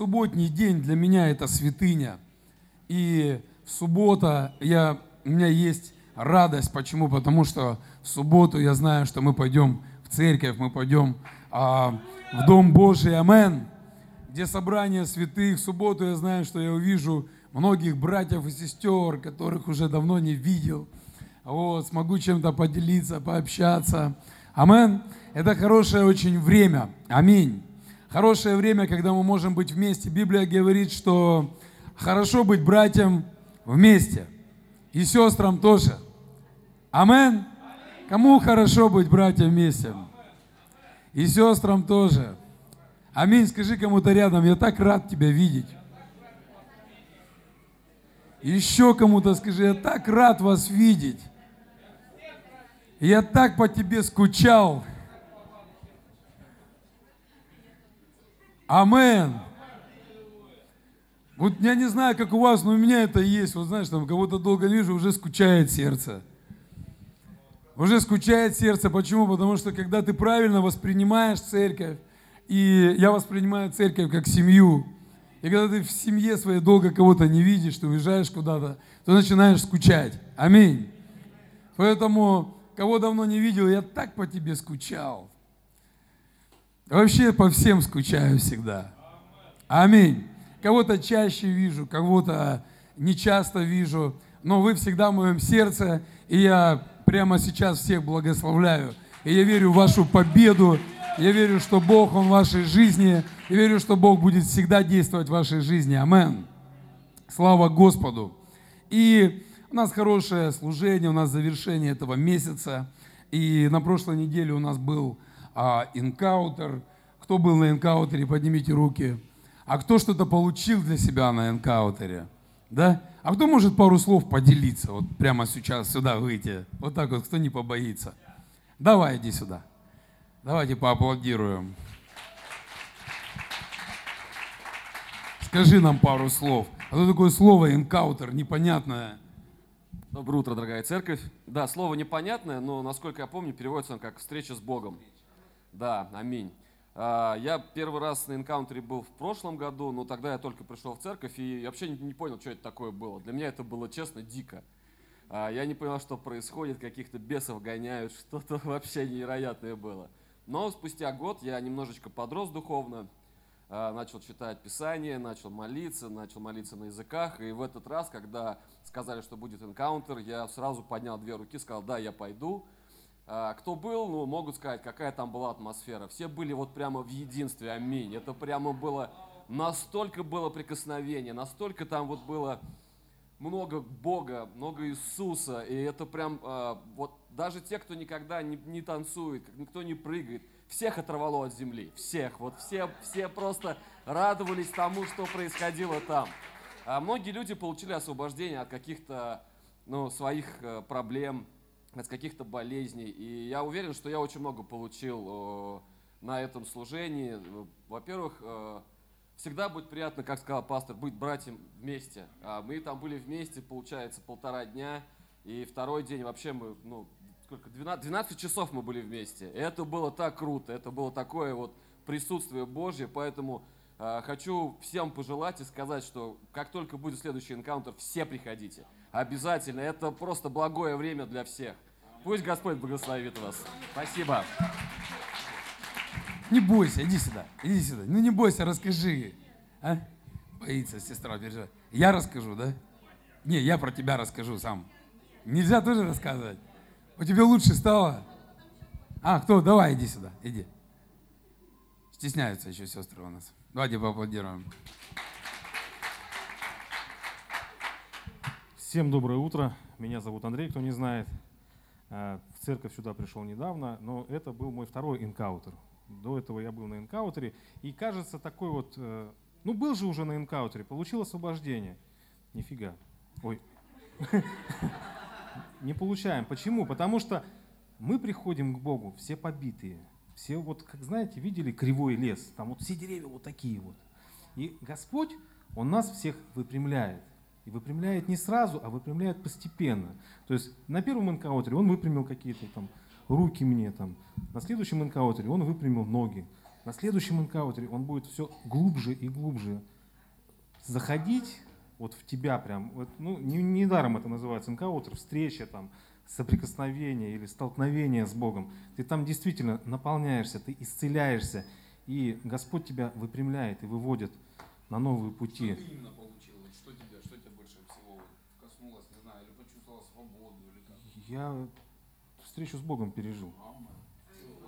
Субботний день для меня это святыня. И суббота, я, у меня есть радость. Почему? Потому что в субботу я знаю, что мы пойдем в церковь, мы пойдем а, в Дом Божий. Амен. Где собрание святых. В субботу я знаю, что я увижу многих братьев и сестер, которых уже давно не видел. Вот, смогу чем-то поделиться, пообщаться. Амен. Это хорошее очень время. Аминь. Хорошее время, когда мы можем быть вместе. Библия говорит, что хорошо быть братьям вместе. И сестрам тоже. Амен. Кому хорошо быть братьям вместе? И сестрам тоже. Аминь. Скажи кому-то рядом, я так рад тебя видеть. Еще кому-то скажи, я так рад вас видеть. Я так по тебе скучал. Амен. Вот я не знаю, как у вас, но у меня это есть. Вот знаешь, там кого-то долго вижу, уже скучает сердце. Уже скучает сердце. Почему? Потому что когда ты правильно воспринимаешь церковь, и я воспринимаю церковь как семью, и когда ты в семье своей долго кого-то не видишь, ты уезжаешь куда-то, то начинаешь скучать. Аминь. Поэтому, кого давно не видел, я так по тебе скучал. Вообще по всем скучаю всегда. Аминь. Кого-то чаще вижу, кого-то не часто вижу, но вы всегда в моем сердце, и я прямо сейчас всех благословляю. И я верю в вашу победу, я верю, что Бог, Он в вашей жизни, я верю, что Бог будет всегда действовать в вашей жизни. Амен. Слава Господу. И у нас хорошее служение, у нас завершение этого месяца. И на прошлой неделе у нас был а, инкаутер. Кто был на инкаутере, поднимите руки. А кто что-то получил для себя на энкаутере? Да? А кто может пару слов поделиться? Вот прямо сейчас сюда выйти. Вот так вот, кто не побоится. Давай, иди сюда. Давайте поаплодируем. Скажи нам пару слов. А то такое слово энкаутер непонятное. Доброе утро, дорогая церковь. Да, слово непонятное, но, насколько я помню, переводится как «встреча с Богом». Да, аминь. А, я первый раз на энкаунтере был в прошлом году, но тогда я только пришел в церковь и вообще не понял, что это такое было. Для меня это было, честно, дико. А, я не понял, что происходит, каких-то бесов гоняют, что-то вообще невероятное было. Но спустя год я немножечко подрос духовно, а, начал читать Писание, начал молиться, начал молиться на языках. И в этот раз, когда сказали, что будет энкаунтер, я сразу поднял две руки, сказал, да, я пойду. А, кто был, ну, могут сказать, какая там была атмосфера. Все были вот прямо в единстве, аминь. Это прямо было, настолько было прикосновение, настолько там вот было много Бога, много Иисуса. И это прям, а, вот даже те, кто никогда не, не танцует, никто не прыгает, всех оторвало от земли, всех. Вот все, все просто радовались тому, что происходило там. А многие люди получили освобождение от каких-то ну, своих э, проблем, от каких-то болезней. И я уверен, что я очень много получил э, на этом служении. Во-первых, э, всегда будет приятно, как сказал пастор, быть братьям вместе. А мы там были вместе, получается, полтора дня. И второй день вообще мы, ну, сколько, 12, 12 часов мы были вместе. Это было так круто, это было такое вот присутствие Божье, поэтому э, хочу всем пожелать и сказать, что как только будет следующий энкаунтер, все приходите. Обязательно. Это просто благое время для всех. Пусть Господь благословит вас. Спасибо. Не бойся, иди сюда, иди сюда. Ну не бойся, расскажи. А? Боится сестра, переживает. Я расскажу, да? Не, я про тебя расскажу сам. Нельзя тоже рассказывать? У тебя лучше стало? А, кто? Давай, иди сюда, иди. Стесняются еще сестры у нас. Давайте поаплодируем. Всем доброе утро. Меня зовут Андрей, кто не знает. А, в церковь сюда пришел недавно, но это был мой второй энкаутер. До этого я был на энкаутере. И кажется, такой вот... Э, ну, был же уже на энкаутере, получил освобождение. Нифига. Ой. Не получаем. Почему? Потому что мы приходим к Богу все побитые. Все вот, как знаете, видели кривой лес. Там вот все деревья вот такие вот. И Господь, Он нас всех выпрямляет. И выпрямляет не сразу, а выпрямляет постепенно. То есть на первом энкаутере он выпрямил какие-то там руки мне, там. на следующем энкаутере он выпрямил ноги. на следующем энкаунтере он будет все глубже и глубже заходить вот в тебя прям. Вот, ну, не, недаром это называется энкаунтер, встреча там, соприкосновение или столкновение с Богом. Ты там действительно наполняешься, ты исцеляешься, и Господь тебя выпрямляет и выводит на новые пути. Что тебя, что тебя больше всего коснулось, не знаю, или почувствовал свободу, или как? Я встречу с Богом пережил.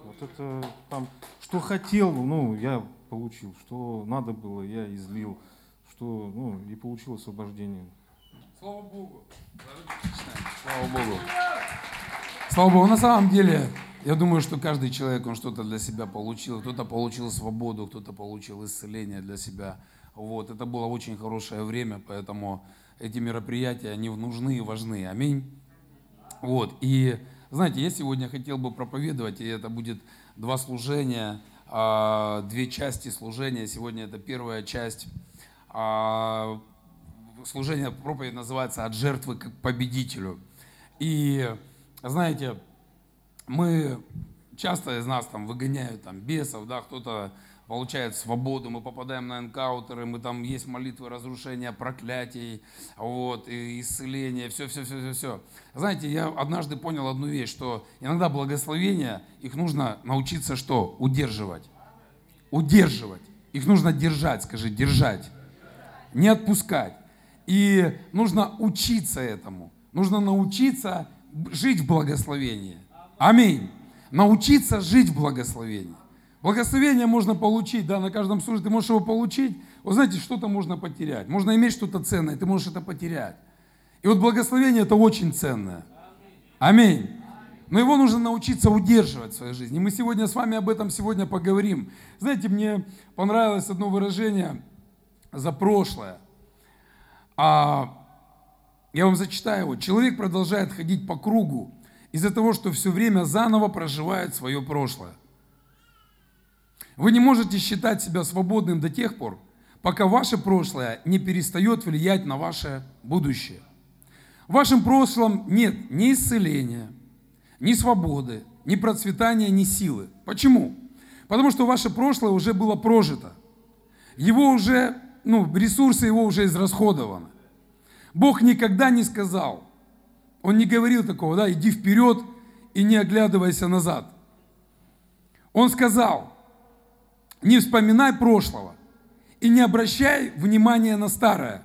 Вот это там, что хотел, ну, я получил, что надо было, я излил, что, ну, и получил освобождение. Слава Богу. Слава Богу. Слава Богу. На самом деле, я думаю, что каждый человек, он что-то для себя получил. Кто-то получил свободу, кто-то получил исцеление для себя. Вот. Это было очень хорошее время, поэтому эти мероприятия, они нужны и важны. Аминь. Вот. И, знаете, я сегодня хотел бы проповедовать, и это будет два служения, а, две части служения. Сегодня это первая часть а, служение, проповедь называется «От жертвы к победителю». И, знаете, мы часто из нас там выгоняют там бесов, да, кто-то получает свободу, мы попадаем на энкаунтеры, мы там есть молитвы разрушения проклятий, вот, и исцеление, все, все, все, все, все. Знаете, я однажды понял одну вещь, что иногда благословения, их нужно научиться что? Удерживать. Удерживать. Их нужно держать, скажи, держать. Не отпускать. И нужно учиться этому. Нужно научиться жить в благословении. Аминь. Научиться жить в благословении. Благословение можно получить, да, на каждом службе ты можешь его получить. Вы знаете, что-то можно потерять. Можно иметь что-то ценное, ты можешь это потерять. И вот благословение это очень ценное. Аминь. Но его нужно научиться удерживать в своей жизни. И мы сегодня с вами об этом сегодня поговорим. Знаете, мне понравилось одно выражение за прошлое. А я вам зачитаю его. Человек продолжает ходить по кругу из-за того, что все время заново проживает свое прошлое. Вы не можете считать себя свободным до тех пор, пока ваше прошлое не перестает влиять на ваше будущее. В вашем прошлом нет ни исцеления, ни свободы, ни процветания, ни силы. Почему? Потому что ваше прошлое уже было прожито. Его уже ну, ресурсы его уже израсходованы. Бог никогда не сказал, Он не говорил такого, да, иди вперед и не оглядывайся назад. Он сказал, не вспоминай прошлого и не обращай внимания на старое.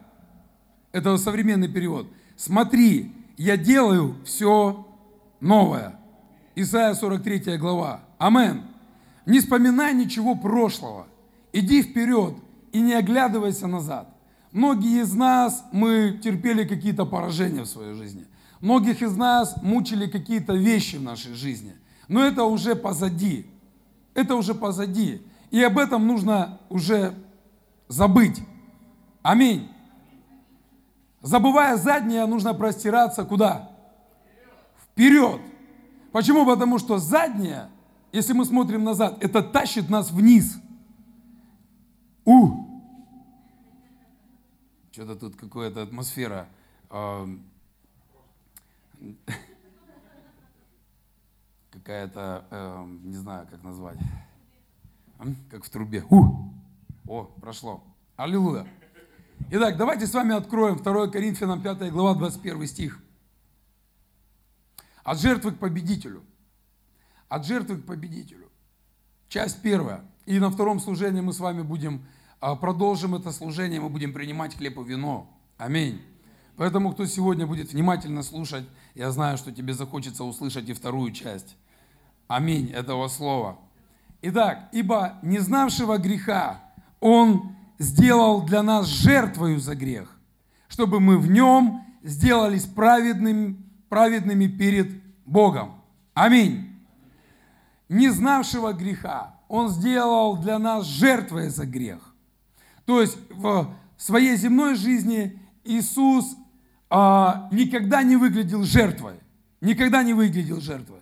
Это современный перевод. Смотри, я делаю все новое. Исайя 43 глава. Амен. Не вспоминай ничего прошлого. Иди вперед и не оглядывайся назад. Многие из нас, мы терпели какие-то поражения в своей жизни. Многих из нас мучили какие-то вещи в нашей жизни. Но это уже позади. Это уже позади. И об этом нужно уже забыть. Аминь. Забывая заднее, нужно простираться куда? Вперед. Почему? Потому что заднее, если мы смотрим назад, это тащит нас вниз – у! Что-то тут какая-то атмосфера. Какая-то, эм, не знаю, как назвать. Как в трубе. У! О, прошло. Аллилуйя. Итак, давайте с вами откроем 2 Коринфянам 5 глава 21 стих. От жертвы к победителю. От жертвы к победителю. Часть первая. И на втором служении мы с вами будем а продолжим это служение, мы будем принимать хлеб и вино. Аминь. Поэтому, кто сегодня будет внимательно слушать, я знаю, что тебе захочется услышать и вторую часть. Аминь этого слова. Итак, ибо не знавшего греха Он сделал для нас жертвою за грех, чтобы мы в нем сделались праведными, праведными перед Богом. Аминь. Не знавшего греха Он сделал для нас жертвой за грех. То есть в своей земной жизни Иисус а, никогда не выглядел жертвой. Никогда не выглядел жертвой.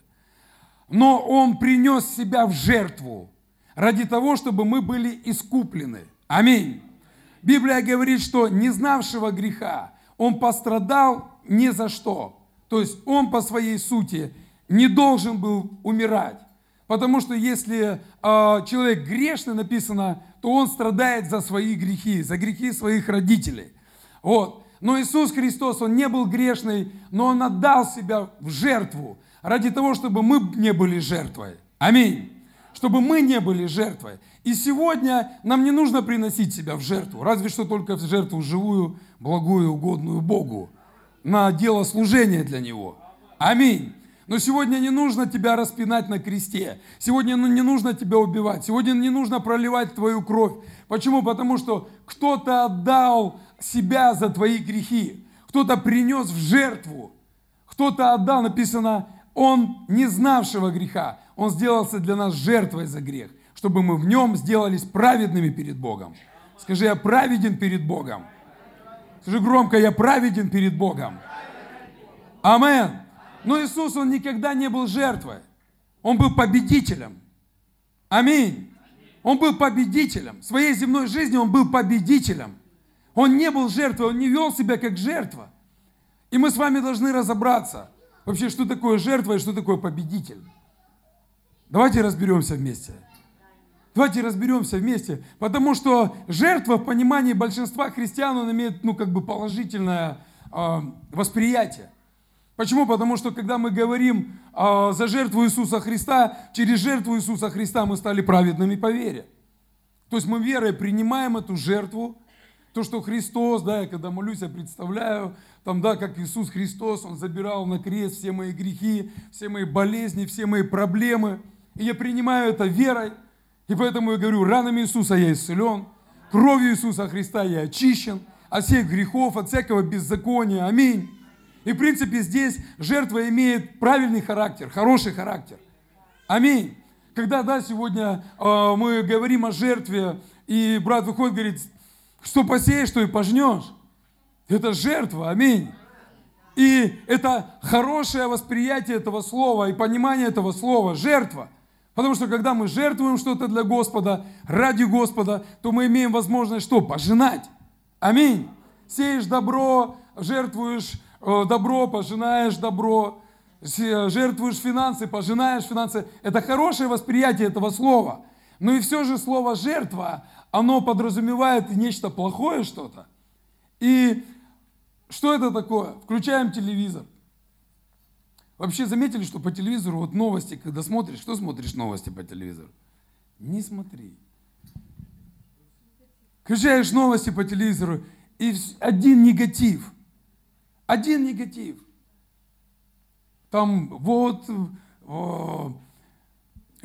Но Он принес себя в жертву ради того, чтобы мы были искуплены. Аминь. Библия говорит, что не знавшего греха Он пострадал ни за что. То есть Он по своей сути не должен был умирать. Потому что если э, человек грешный, написано, то он страдает за свои грехи, за грехи своих родителей. Вот. Но Иисус Христос, Он не был грешный, но Он отдал себя в жертву ради того, чтобы мы не были жертвой. Аминь. Чтобы мы не были жертвой. И сегодня нам не нужно приносить себя в жертву, разве что только в жертву живую, благую, угодную Богу, на дело служения для Него. Аминь. Но сегодня не нужно тебя распинать на кресте. Сегодня ну, не нужно тебя убивать. Сегодня не нужно проливать твою кровь. Почему? Потому что кто-то отдал себя за твои грехи. Кто-то принес в жертву. Кто-то отдал, написано, он не знавшего греха. Он сделался для нас жертвой за грех, чтобы мы в нем сделались праведными перед Богом. Скажи, я праведен перед Богом. Скажи громко, я праведен перед Богом. Амен. Но Иисус, Он никогда не был жертвой. Он был победителем. Аминь. Он был победителем. В своей земной жизни Он был победителем. Он не был жертвой, Он не вел себя как жертва. И мы с вами должны разобраться, вообще, что такое жертва и что такое победитель. Давайте разберемся вместе. Давайте разберемся вместе, потому что жертва в понимании большинства христиан, он имеет, ну, как бы положительное э, восприятие. Почему? Потому что когда мы говорим э, за жертву Иисуса Христа, через жертву Иисуса Христа мы стали праведными по вере. То есть мы верой принимаем эту жертву, то, что Христос, да, я когда молюсь, я представляю, там, да, как Иисус Христос, Он забирал на крест все мои грехи, все мои болезни, все мои проблемы. И я принимаю это верой. И поэтому я говорю, ранами Иисуса я исцелен, кровью Иисуса Христа я очищен от всех грехов, от всякого беззакония. Аминь. И в принципе здесь жертва имеет правильный характер, хороший характер. Аминь. Когда, да, сегодня э, мы говорим о жертве, и брат выходит говорит, что посеешь, что и пожнешь. Это жертва, аминь. И это хорошее восприятие этого слова и понимание этого слова, жертва. Потому что когда мы жертвуем что-то для Господа, ради Господа, то мы имеем возможность что? Пожинать. Аминь. Сеешь добро, жертвуешь Э, добро, пожинаешь добро, жертвуешь финансы, пожинаешь финансы. Это хорошее восприятие этого слова. Но и все же слово «жертва», оно подразумевает нечто плохое что-то. И что это такое? Включаем телевизор. Вообще заметили, что по телевизору вот новости, когда смотришь, что смотришь новости по телевизору? Не смотри. Включаешь новости по телевизору, и один негатив – один негатив. Там вот о,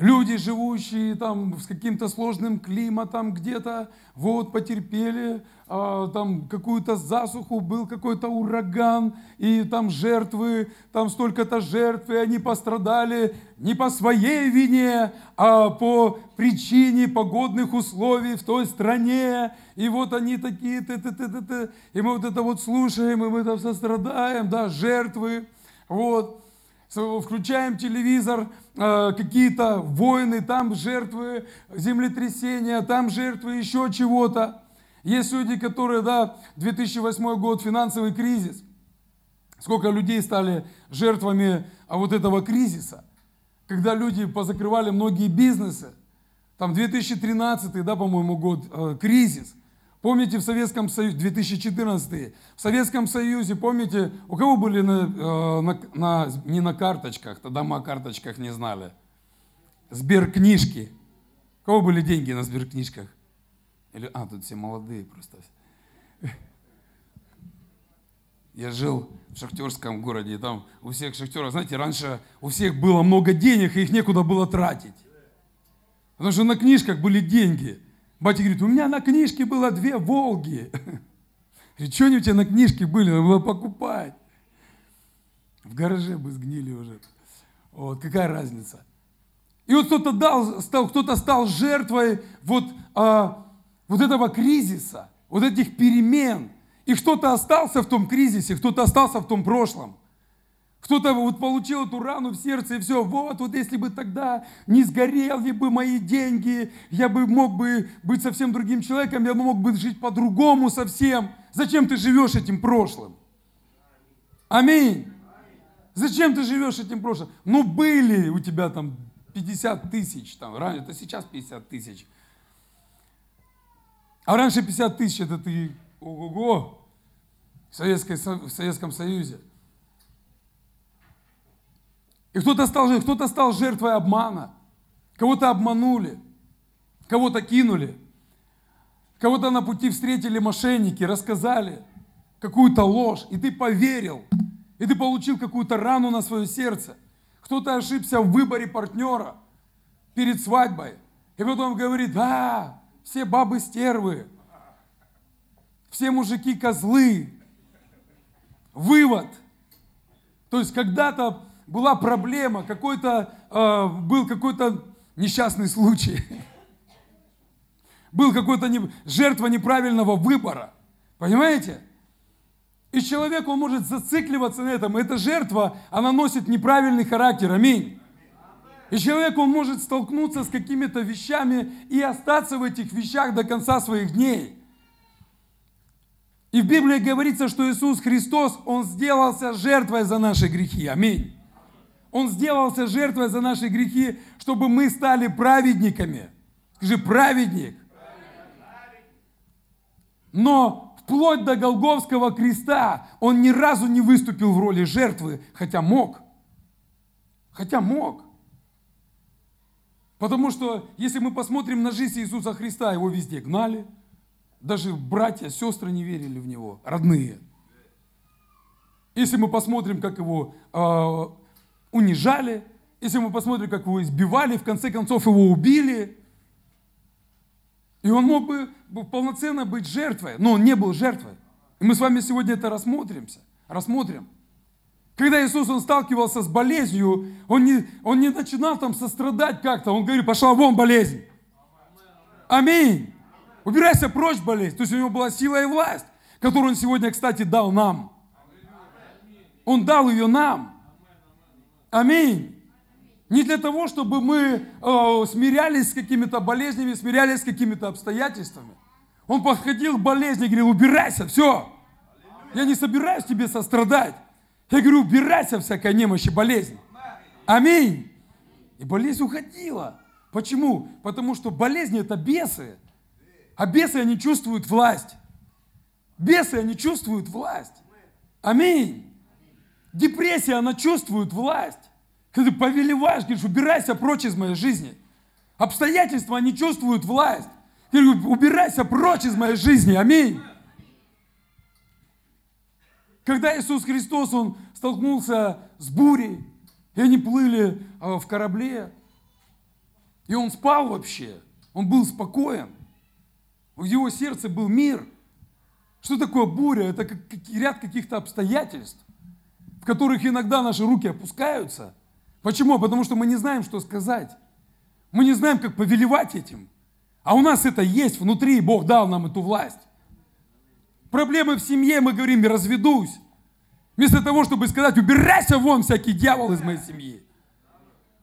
люди, живущие там с каким-то сложным климатом где-то, вот потерпели а, там какую-то засуху, был какой-то ураган, и там жертвы, там столько-то жертв, и они пострадали не по своей вине, а по причине погодных условий в той стране, и вот они такие, т -т -т -т -т, и мы вот это вот слушаем, и мы там сострадаем, да, жертвы, вот, включаем телевизор, э, какие-то войны, там жертвы землетрясения, там жертвы еще чего-то. Есть люди, которые, да, 2008 год, финансовый кризис. Сколько людей стали жертвами а, вот этого кризиса, когда люди позакрывали многие бизнесы. Там 2013, да, по-моему, год, э, кризис. Помните в Советском Союзе, 2014, в Советском Союзе, помните, у кого были на, э, на, на, не на карточках, тогда мы о карточках не знали, сберкнижки. У кого были деньги на сберкнижках? Или, а, тут все молодые просто. Я жил в шахтерском городе, и там у всех шахтеров, знаете, раньше у всех было много денег, и их некуда было тратить. Потому что на книжках были деньги. Батя говорит, у меня на книжке было две Волги. Говорит, что они у тебя на книжке были? Надо было покупать. В гараже бы сгнили уже. Вот, какая разница? И вот кто-то дал, стал, кто-то стал жертвой вот, а, вот этого кризиса, вот этих перемен. И кто-то остался в том кризисе, кто-то остался в том прошлом. Кто-то вот получил эту рану в сердце и все, вот, вот если бы тогда не сгорели бы мои деньги, я бы мог бы быть совсем другим человеком, я бы мог бы жить по-другому совсем. Зачем ты живешь этим прошлым? Аминь. Зачем ты живешь этим прошлым? Ну были у тебя там 50 тысяч, там, ранее, это сейчас 50 тысяч. А раньше 50 тысяч, это ты, ого-го, в, в Советском Союзе. И кто-то стал, кто стал жертвой обмана, кого-то обманули, кого-то кинули, кого-то на пути встретили мошенники, рассказали какую-то ложь, и ты поверил, и ты получил какую-то рану на свое сердце. Кто-то ошибся в выборе партнера перед свадьбой, и потом говорит, да, все бабы стервы, все мужики козлы. Вывод. То есть когда-то была проблема, какой-то, э, был какой-то несчастный случай, был какой-то не, жертва неправильного выбора. Понимаете? И человек, он может зацикливаться на этом. Эта жертва, она носит неправильный характер. Аминь. И человек, он может столкнуться с какими-то вещами и остаться в этих вещах до конца своих дней. И в Библии говорится, что Иисус Христос, Он сделался жертвой за наши грехи. Аминь. Он сделался жертвой за наши грехи, чтобы мы стали праведниками. Скажи, праведник. Но вплоть до Голговского креста он ни разу не выступил в роли жертвы, хотя мог. Хотя мог. Потому что если мы посмотрим на жизнь Иисуса Христа, его везде гнали, даже братья, сестры не верили в него, родные. Если мы посмотрим, как его э, унижали, если мы посмотрим, как его избивали, в конце концов его убили. И он мог бы полноценно быть жертвой, но он не был жертвой. И мы с вами сегодня это рассмотримся, рассмотрим. Когда Иисус, он сталкивался с болезнью, он не, он не начинал там сострадать как-то, он говорит, пошла вон болезнь. Аминь. Убирайся прочь болезнь. То есть у него была сила и власть, которую он сегодня, кстати, дал нам. Он дал ее нам. Аминь. Не для того, чтобы мы э, смирялись с какими-то болезнями, смирялись с какими-то обстоятельствами. Он подходил к болезни и говорил, убирайся, все. Я не собираюсь тебе сострадать. Я говорю, убирайся всякая немощь и болезнь. Аминь. И болезнь уходила. Почему? Потому что болезни это бесы. А бесы, они чувствуют власть. Бесы, они чувствуют власть. Аминь. Депрессия, она чувствует власть. Когда ты повелеваешь, говоришь, убирайся прочь из моей жизни. Обстоятельства, они чувствуют власть. Ты говоришь, убирайся прочь из моей жизни. Аминь. Когда Иисус Христос, Он столкнулся с бурей, и они плыли а, в корабле, и Он спал вообще, Он был спокоен. В его сердце был мир. Что такое буря? Это ряд каких-то обстоятельств в которых иногда наши руки опускаются. Почему? Потому что мы не знаем, что сказать. Мы не знаем, как повелевать этим. А у нас это есть внутри, Бог дал нам эту власть. Проблемы в семье, мы говорим, разведусь. Вместо того, чтобы сказать, убирайся вон, всякий дьявол из моей семьи.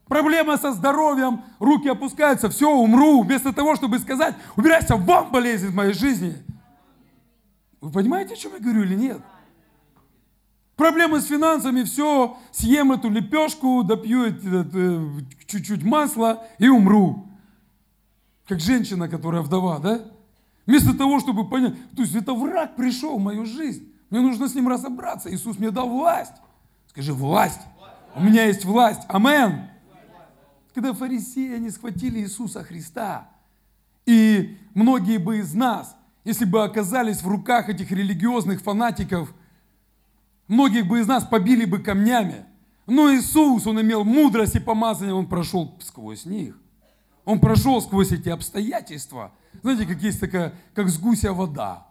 Проблема со здоровьем, руки опускаются, все, умру. Вместо того, чтобы сказать, убирайся вон, болезнь из моей жизни. Вы понимаете, о чем я говорю или нет? Проблемы с финансами, все, съем эту лепешку, допью э, чуть-чуть масла и умру. Как женщина, которая вдова, да? Вместо того, чтобы понять, то есть это враг пришел в мою жизнь. Мне нужно с ним разобраться. Иисус мне дал власть. Скажи, власть. У меня есть власть. Амен. Когда фарисеи, они схватили Иисуса Христа, и многие бы из нас, если бы оказались в руках этих религиозных фанатиков, Многих бы из нас побили бы камнями. Но Иисус, Он имел мудрость и помазание, Он прошел сквозь них. Он прошел сквозь эти обстоятельства. Знаете, как есть такая, как с гуся вода.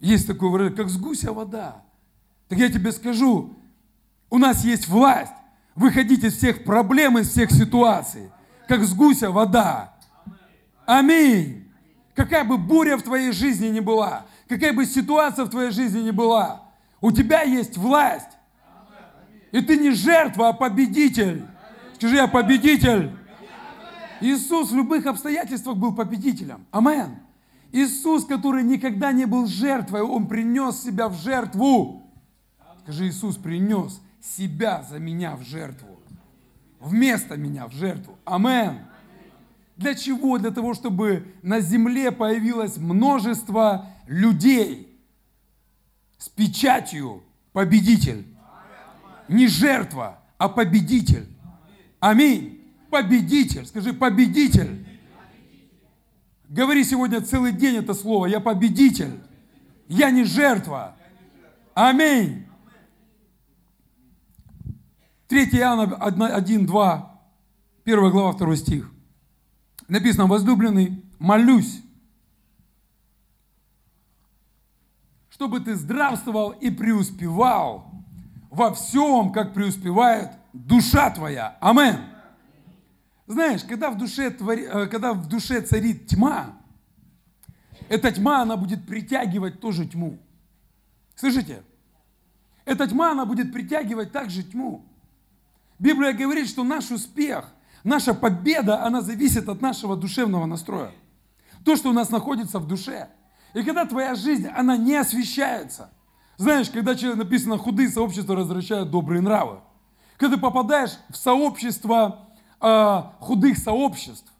Есть такое выражение, как с гуся вода. Так я тебе скажу, у нас есть власть выходить из всех проблем, из всех ситуаций, как с гуся вода. Аминь. Какая бы буря в твоей жизни ни была, какая бы ситуация в твоей жизни ни была, у тебя есть власть. И ты не жертва, а победитель. Скажи, я победитель. Иисус в любых обстоятельствах был победителем. Амен. Иисус, который никогда не был жертвой, Он принес себя в жертву. Скажи, Иисус принес себя за меня в жертву. вместо меня в жертву. Амен. Для чего? Для того, чтобы на земле появилось множество людей с печатью победитель. Не жертва, а победитель. Аминь. Победитель. Скажи, победитель. Говори сегодня целый день это слово. Я победитель. Я не жертва. Аминь. 3 Иоанна 1, 2, 1 глава, 2 стих. Написано, возлюбленный, молюсь, чтобы ты здравствовал и преуспевал во всем, как преуспевает душа твоя. Амен. Знаешь, когда в душе, твори, э, когда в душе царит тьма, эта тьма, она будет притягивать тоже тьму. Слышите? Эта тьма, она будет притягивать также тьму. Библия говорит, что наш успех, наша победа, она зависит от нашего душевного настроя. То, что у нас находится в душе. И когда твоя жизнь, она не освещается. Знаешь, когда человек написано, худые сообщества возвращают добрые нравы. Когда ты попадаешь в сообщество э, худых сообществ,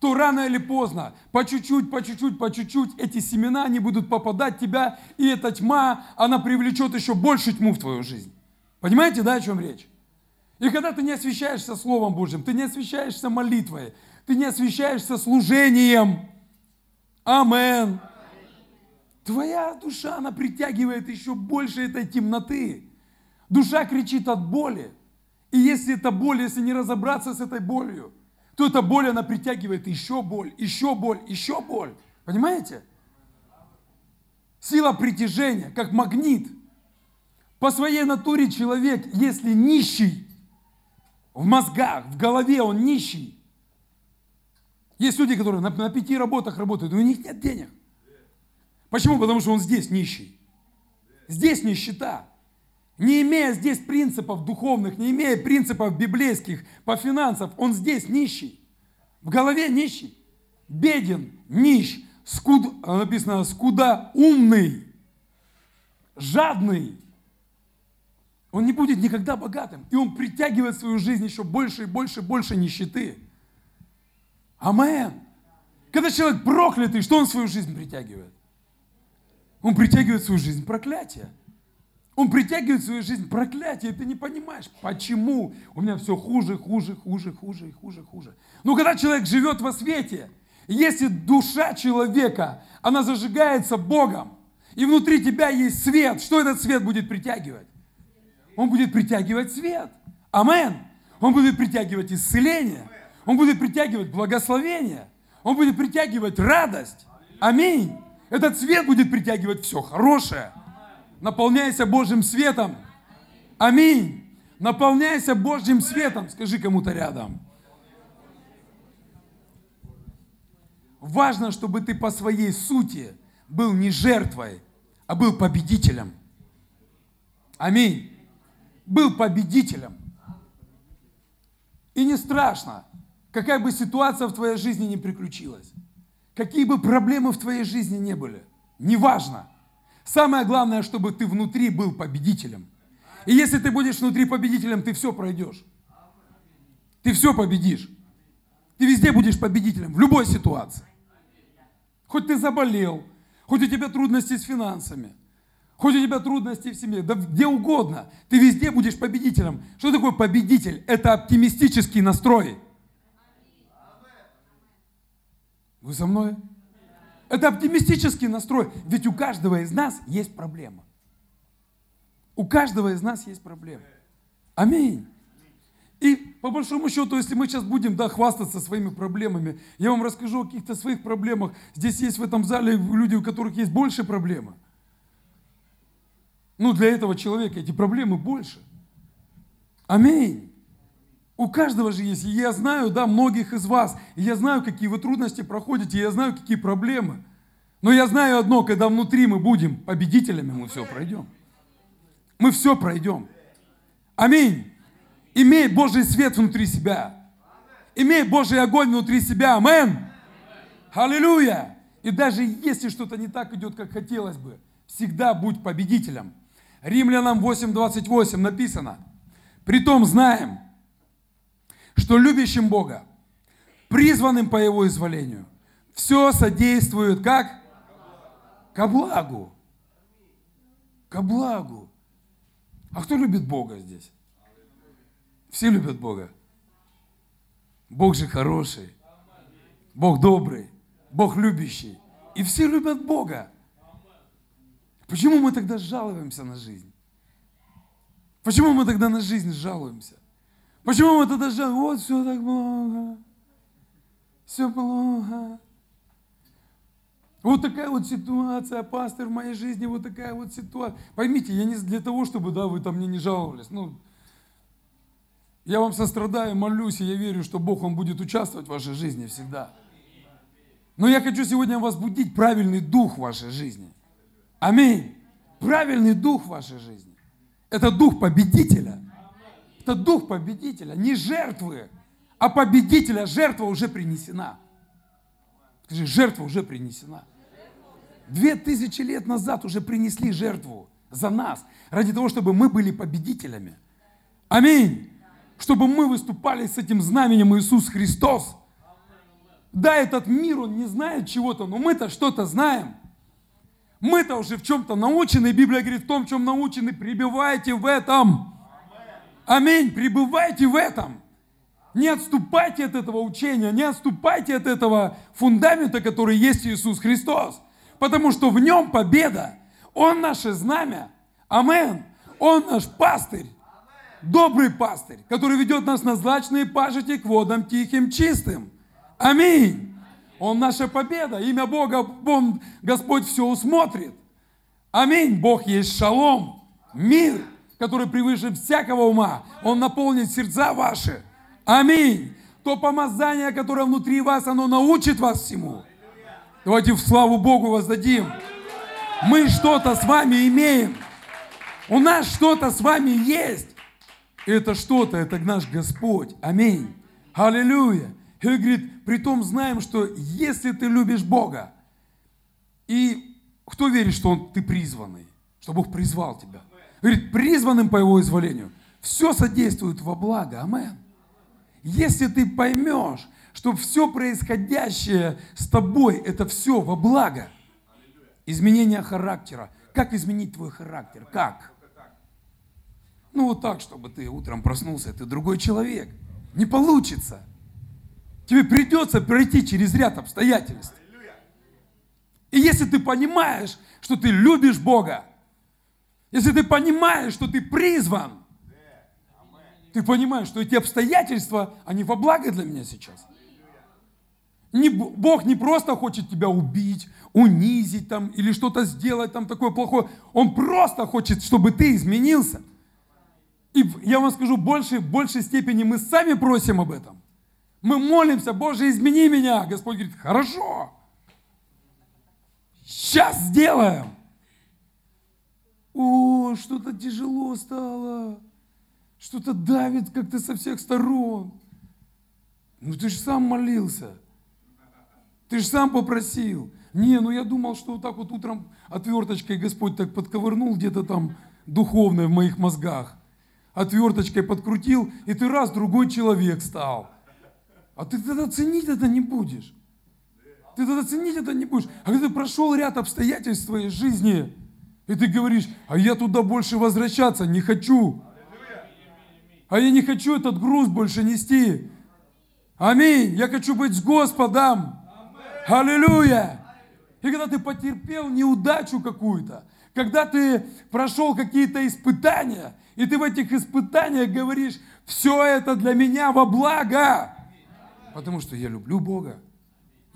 то рано или поздно, по чуть-чуть, по чуть-чуть, по чуть-чуть эти семена, они будут попадать в тебя, и эта тьма, она привлечет еще больше тьму в твою жизнь. Понимаете, да, о чем речь? И когда ты не освещаешься Словом Божьим, ты не освещаешься молитвой, ты не освещаешься служением. Амен. Твоя душа, она притягивает еще больше этой темноты. Душа кричит от боли. И если эта боль, если не разобраться с этой болью, то эта боль, она притягивает еще боль, еще боль, еще боль. Понимаете? Сила притяжения, как магнит. По своей натуре человек, если нищий, в мозгах, в голове он нищий. Есть люди, которые на, на пяти работах работают, у них нет денег. Почему? Потому что он здесь нищий. Здесь нищета. Не имея здесь принципов духовных, не имея принципов библейских по финансам, он здесь нищий. В голове нищий. Беден, нищ, скуд, написано, скуда умный, жадный, он не будет никогда богатым. И он притягивает в свою жизнь еще больше и больше и больше нищеты. Амен. Когда человек проклятый, что он в свою жизнь притягивает? Он притягивает в свою жизнь проклятие. Он притягивает в свою жизнь проклятие, ты не понимаешь, почему у меня все хуже, хуже, хуже, хуже хуже, хуже. Но когда человек живет во свете, если душа человека, она зажигается Богом, и внутри тебя есть свет, что этот свет будет притягивать? Он будет притягивать свет. Амен. Он будет притягивать исцеление. Он будет притягивать благословение. Он будет притягивать радость. Аминь. Этот свет будет притягивать все хорошее. Наполняйся Божьим светом. Аминь. Наполняйся Божьим светом. Скажи кому-то рядом. Важно, чтобы ты по своей сути был не жертвой, а был победителем. Аминь был победителем. И не страшно, какая бы ситуация в твоей жизни не приключилась, какие бы проблемы в твоей жизни не были, неважно. Самое главное, чтобы ты внутри был победителем. И если ты будешь внутри победителем, ты все пройдешь. Ты все победишь. Ты везде будешь победителем, в любой ситуации. Хоть ты заболел, хоть у тебя трудности с финансами – Хоть у тебя трудности в семье, да где угодно, ты везде будешь победителем. Что такое победитель? Это оптимистический настрой. Вы со мной? Это оптимистический настрой. Ведь у каждого из нас есть проблема. У каждого из нас есть проблема. Аминь. И по большому счету, если мы сейчас будем да, хвастаться своими проблемами, я вам расскажу о каких-то своих проблемах. Здесь есть в этом зале люди, у которых есть больше проблемы. Ну, для этого человека эти проблемы больше. Аминь. У каждого же есть. И я знаю, да, многих из вас. И я знаю, какие вы трудности проходите. И я знаю, какие проблемы. Но я знаю одно, когда внутри мы будем победителями, мы все пройдем. Мы все пройдем. Аминь. Имей Божий свет внутри себя. Имей Божий огонь внутри себя. Амин. Аллилуйя. И даже если что-то не так идет, как хотелось бы, всегда будь победителем. Римлянам 8.28 написано. Притом знаем, что любящим Бога, призванным по Его изволению, все содействует как? Ко благу. Ко благу. А кто любит Бога здесь? Все любят Бога. Бог же хороший. Бог добрый. Бог любящий. И все любят Бога. Почему мы тогда жалуемся на жизнь? Почему мы тогда на жизнь жалуемся? Почему мы тогда жалуемся? Вот все так плохо. Все плохо. Вот такая вот ситуация, пастор в моей жизни, вот такая вот ситуация. Поймите, я не для того, чтобы, да, вы там мне не жаловались. Ну, я вам сострадаю, молюсь, и я верю, что Бог, Он будет участвовать в вашей жизни всегда. Но я хочу сегодня возбудить правильный дух в вашей жизни. Аминь. Правильный дух в вашей жизни. Это дух победителя. Это дух победителя, не жертвы, а победителя. Жертва уже принесена. Скажи, жертва уже принесена. Две тысячи лет назад уже принесли жертву за нас, ради того, чтобы мы были победителями. Аминь. Чтобы мы выступали с этим знаменем Иисус Христос. Да, этот мир, он не знает чего-то, но мы-то что-то знаем. Мы-то уже в чем-то научены. Библия говорит, в том, в чем научены, пребывайте в этом. Аминь. Пребывайте в этом. Не отступайте от этого учения, не отступайте от этого фундамента, который есть Иисус Христос. Потому что в нем победа. Он наше знамя. Амен. Он наш пастырь. Добрый пастырь, который ведет нас на злачные пажити к водам тихим, чистым. Аминь. Он наша победа. Имя Бога, Он, Господь все усмотрит. Аминь. Бог есть шалом, мир, который превыше всякого ума. Он наполнит сердца ваши. Аминь. То помазание, которое внутри вас, оно научит вас всему. Давайте в славу Богу воздадим. Мы что-то с вами имеем. У нас что-то с вами есть. Это что-то, это наш Господь. Аминь. Аллилуйя. И говорит, при том знаем, что если ты любишь Бога, и кто верит, что он, ты призванный, что Бог призвал тебя? Говорит, призванным по его изволению. Все содействует во благо. Амен. Если ты поймешь, что все происходящее с тобой, это все во благо. Изменение характера. Как изменить твой характер? Как? Ну вот так, чтобы ты утром проснулся, ты другой человек. Не получится. Тебе придется пройти через ряд обстоятельств. И если ты понимаешь, что ты любишь Бога, если ты понимаешь, что ты призван, ты понимаешь, что эти обстоятельства, они во благо для меня сейчас. Не, Бог не просто хочет тебя убить, унизить там или что-то сделать там такое плохое. Он просто хочет, чтобы ты изменился. И я вам скажу, больше, в большей степени мы сами просим об этом. Мы молимся, Боже, измени меня. Господь говорит, хорошо. Сейчас сделаем. Что-то тяжело стало. Что-то давит как-то со всех сторон. Ну ты же сам молился. Ты же сам попросил. Не, ну я думал, что вот так вот утром отверточкой Господь так подковырнул где-то там духовное в моих мозгах. Отверточкой подкрутил, и ты раз другой человек стал. А ты тогда ценить это не будешь. Ты тогда ценить это не будешь. А когда прошел ряд обстоятельств в твоей жизни, и ты говоришь, а я туда больше возвращаться не хочу. А я не хочу этот груз больше нести. Аминь. Я хочу быть с Господом. Аллилуйя. И когда ты потерпел неудачу какую-то, когда ты прошел какие-то испытания, и ты в этих испытаниях говоришь, все это для меня во благо, потому что я люблю Бога.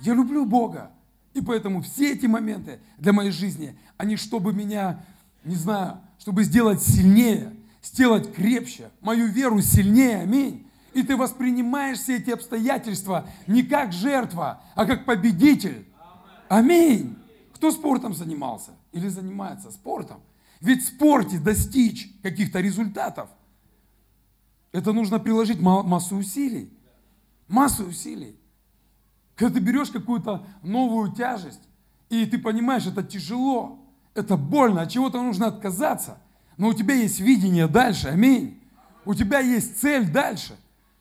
Я люблю Бога. И поэтому все эти моменты для моей жизни, они чтобы меня, не знаю, чтобы сделать сильнее, сделать крепче, мою веру сильнее, аминь. И ты воспринимаешь все эти обстоятельства не как жертва, а как победитель. Аминь. Кто спортом занимался или занимается спортом? Ведь в спорте достичь каких-то результатов, это нужно приложить массу усилий. Массу усилий. Когда ты берешь какую-то новую тяжесть, и ты понимаешь, это тяжело, это больно, от чего-то нужно отказаться – но у тебя есть видение дальше, аминь. У тебя есть цель дальше.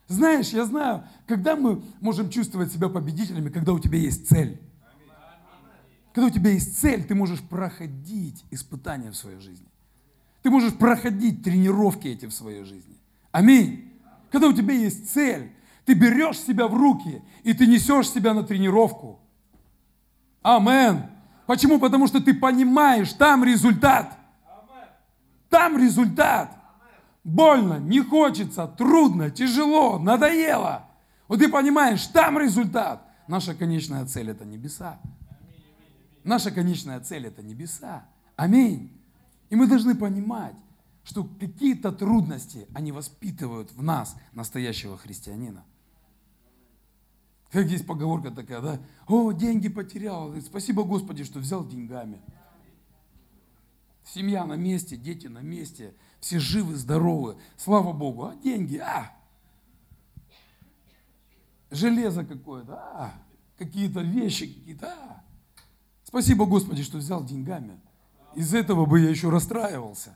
Знаешь, я знаю, когда мы можем чувствовать себя победителями, когда у тебя есть цель. Когда у тебя есть цель, ты можешь проходить испытания в своей жизни. Ты можешь проходить тренировки эти в своей жизни. Аминь. Когда у тебя есть цель, ты берешь себя в руки, и ты несешь себя на тренировку. Амен. Почему? Потому что ты понимаешь, там результат. Там результат. Больно, не хочется, трудно, тяжело, надоело. Вот ты понимаешь, там результат. Наша конечная цель – это небеса. Наша конечная цель – это небеса. Аминь. И мы должны понимать, что какие-то трудности, они воспитывают в нас настоящего христианина. Как есть поговорка такая, да? О, деньги потерял. Спасибо Господи, что взял деньгами. Семья на месте, дети на месте, все живы, здоровы. Слава Богу. А деньги, а? Железо какое-то, а? Какие-то вещи какие-то, а? Спасибо Господи, что взял деньгами. Из этого бы я еще расстраивался.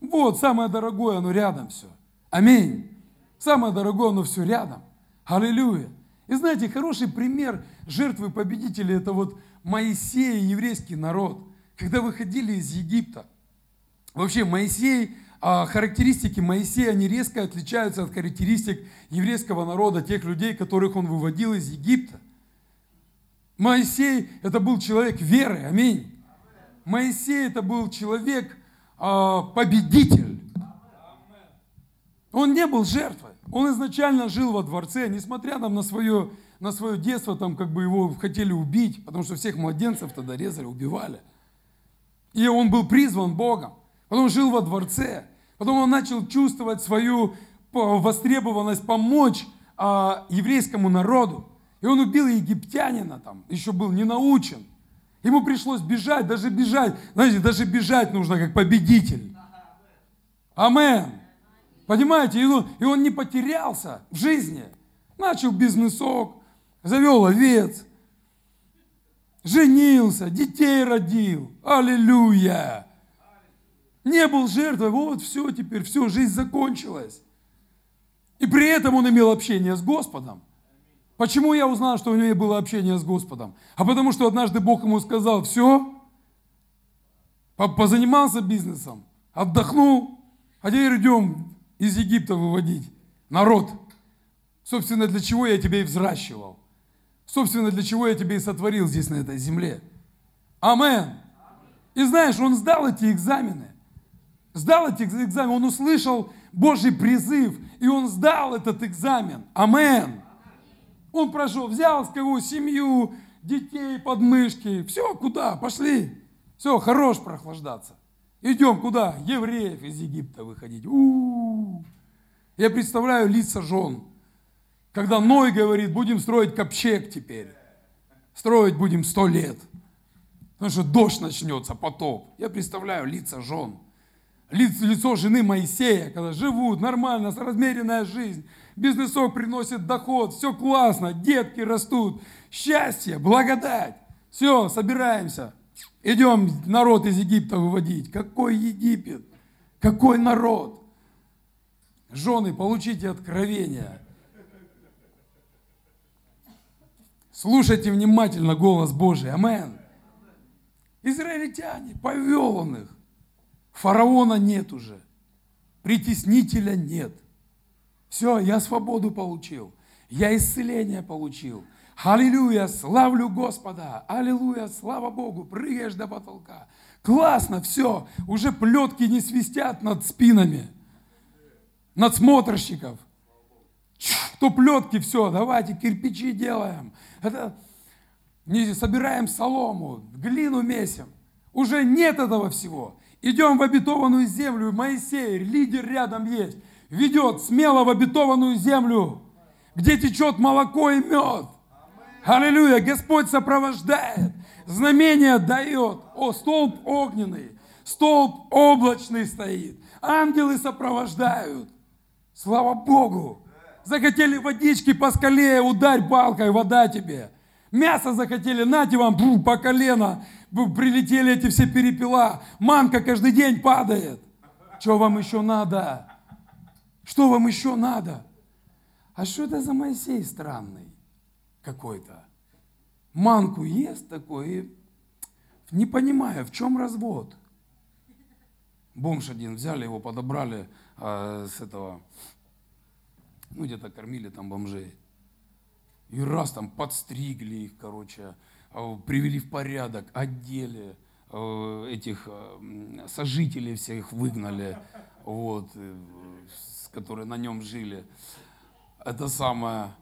Вот, самое дорогое, оно рядом все. Аминь. Самое дорогое, оно все рядом. Аллилуйя. И знаете, хороший пример жертвы победителей – это вот Моисей, еврейский народ. Когда выходили из Египта, вообще Моисей, а, характеристики Моисея, они резко отличаются от характеристик еврейского народа, тех людей, которых он выводил из Египта. Моисей – это был человек веры, аминь. Моисей это был человек, а, победитель. Он не был жертвой. Он изначально жил во дворце, несмотря там, на, свое, на свое детство, там как бы его хотели убить, потому что всех младенцев тогда резали, убивали. И он был призван Богом. Потом жил во дворце. Потом он начал чувствовать свою востребованность помочь а, еврейскому народу. И он убил египтянина там, еще был не научен. Ему пришлось бежать, даже бежать. Знаете, даже бежать нужно как победитель. Амен. Понимаете, и он, и он не потерялся в жизни. Начал бизнесок, завел овец, женился, детей родил. Аллилуйя. Не был жертвой, вот все теперь, все, жизнь закончилась. И при этом он имел общение с Господом. Почему я узнал, что у него было общение с Господом? А потому что однажды Бог ему сказал, все, позанимался бизнесом, отдохнул, а теперь идем из Египта выводить народ. Собственно, для чего я тебя и взращивал. Собственно, для чего я тебя и сотворил здесь, на этой земле. Амен. И знаешь, он сдал эти экзамены. Сдал эти экзамены, он услышал Божий призыв, и он сдал этот экзамен. Амен. Он прошел, взял с кого семью, детей, подмышки. Все, куда? Пошли. Все, хорош прохлаждаться. Идем куда? Евреев из Египта выходить. У-у-у. Я представляю лица жен. Когда Ной говорит, будем строить ковчег теперь. Строить будем сто лет. Потому что дождь начнется, потоп. Я представляю лица жен. Лицо, лицо жены Моисея, когда живут нормально, размеренная жизнь бизнесок приносит доход, все классно, детки растут, счастье, благодать. Все, собираемся, идем народ из Египта выводить. Какой Египет? Какой народ? Жены, получите откровение. Слушайте внимательно голос Божий. Амен. Израильтяне, повел он их. Фараона нет уже. Притеснителя нет. Все, я свободу получил. Я исцеление получил. Аллилуйя, славлю Господа. Аллилуйя, слава Богу. Прыгаешь до потолка. Классно, все. Уже плетки не свистят над спинами. Надсмотрщиков. То плетки, все, давайте кирпичи делаем. Это, не собираем солому, глину месим. Уже нет этого всего. Идем в обетованную землю. Моисей, лидер рядом есть ведет смело в обетованную землю, где течет молоко и мед. Аллилуйя! Господь сопровождает, знамение дает. О, столб огненный, столб облачный стоит. Ангелы сопровождают. Слава Богу! Захотели водички по скале, ударь палкой, вода тебе. Мясо захотели, нате вам по колено. Прилетели эти все перепела. Манка каждый день падает. Что вам еще надо? Что вам еще надо? а что это за Моисей странный какой-то? Манку ест такой не понимаю, в чем развод. Бомж один взяли, его подобрали э, с этого, ну где-то кормили там бомжей. И раз там подстригли их, короче, э, привели в порядок, одели, э, этих э, сожителей всех выгнали, вот, э, которые на нем жили. Это самое,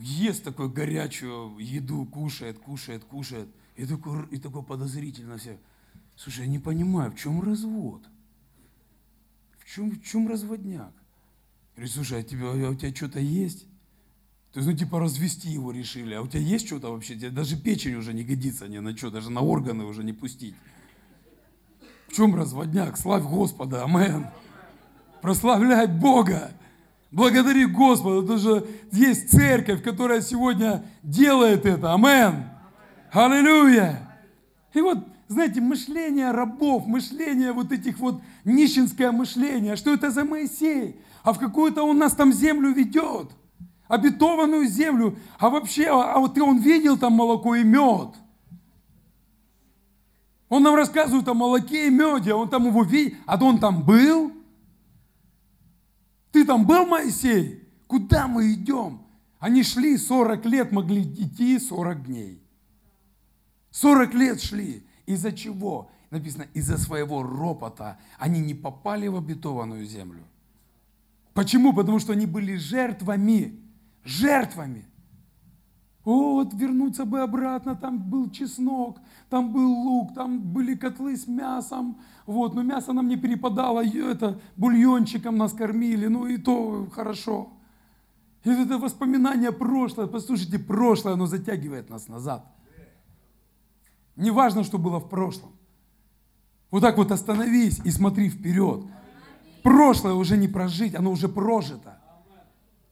ест такую горячую еду, кушает, кушает, кушает. И такой, и такой подозрительно все. Слушай, я не понимаю, в чем развод? В чем, в чем разводняк? Говорит, слушай, а, тебе, а у тебя что-то есть? То есть, ну, типа, развести его решили. А у тебя есть что-то вообще? Тебе даже печень уже не годится ни на что, даже на органы уже не пустить. В чем разводняк? Славь Господа, амен. Прославляй Бога. Благодари Господа, потому что есть церковь, которая сегодня делает это. Амен. Аллилуйя. И вот, знаете, мышление рабов, мышление вот этих вот нищенское мышление. Что это за Моисей? А в какую-то он нас там землю ведет. Обетованную землю. А вообще, а вот он видел там молоко и мед. Он нам рассказывает о молоке и меде, он там его видел, а то он там был. Ты там был, Моисей? Куда мы идем? Они шли 40 лет, могли идти 40 дней. 40 лет шли. Из-за чего? Написано, из-за своего ропота они не попали в обетованную землю. Почему? Потому что они были жертвами. Жертвами. Вот, вернуться бы обратно, там был чеснок, там был лук, там были котлы с мясом, вот, но мясо нам не перепадало, это бульончиком нас кормили, ну и то хорошо. И это воспоминание прошлое, послушайте, прошлое, оно затягивает нас назад. Не важно, что было в прошлом. Вот так вот остановись и смотри вперед. Прошлое уже не прожить, оно уже прожито.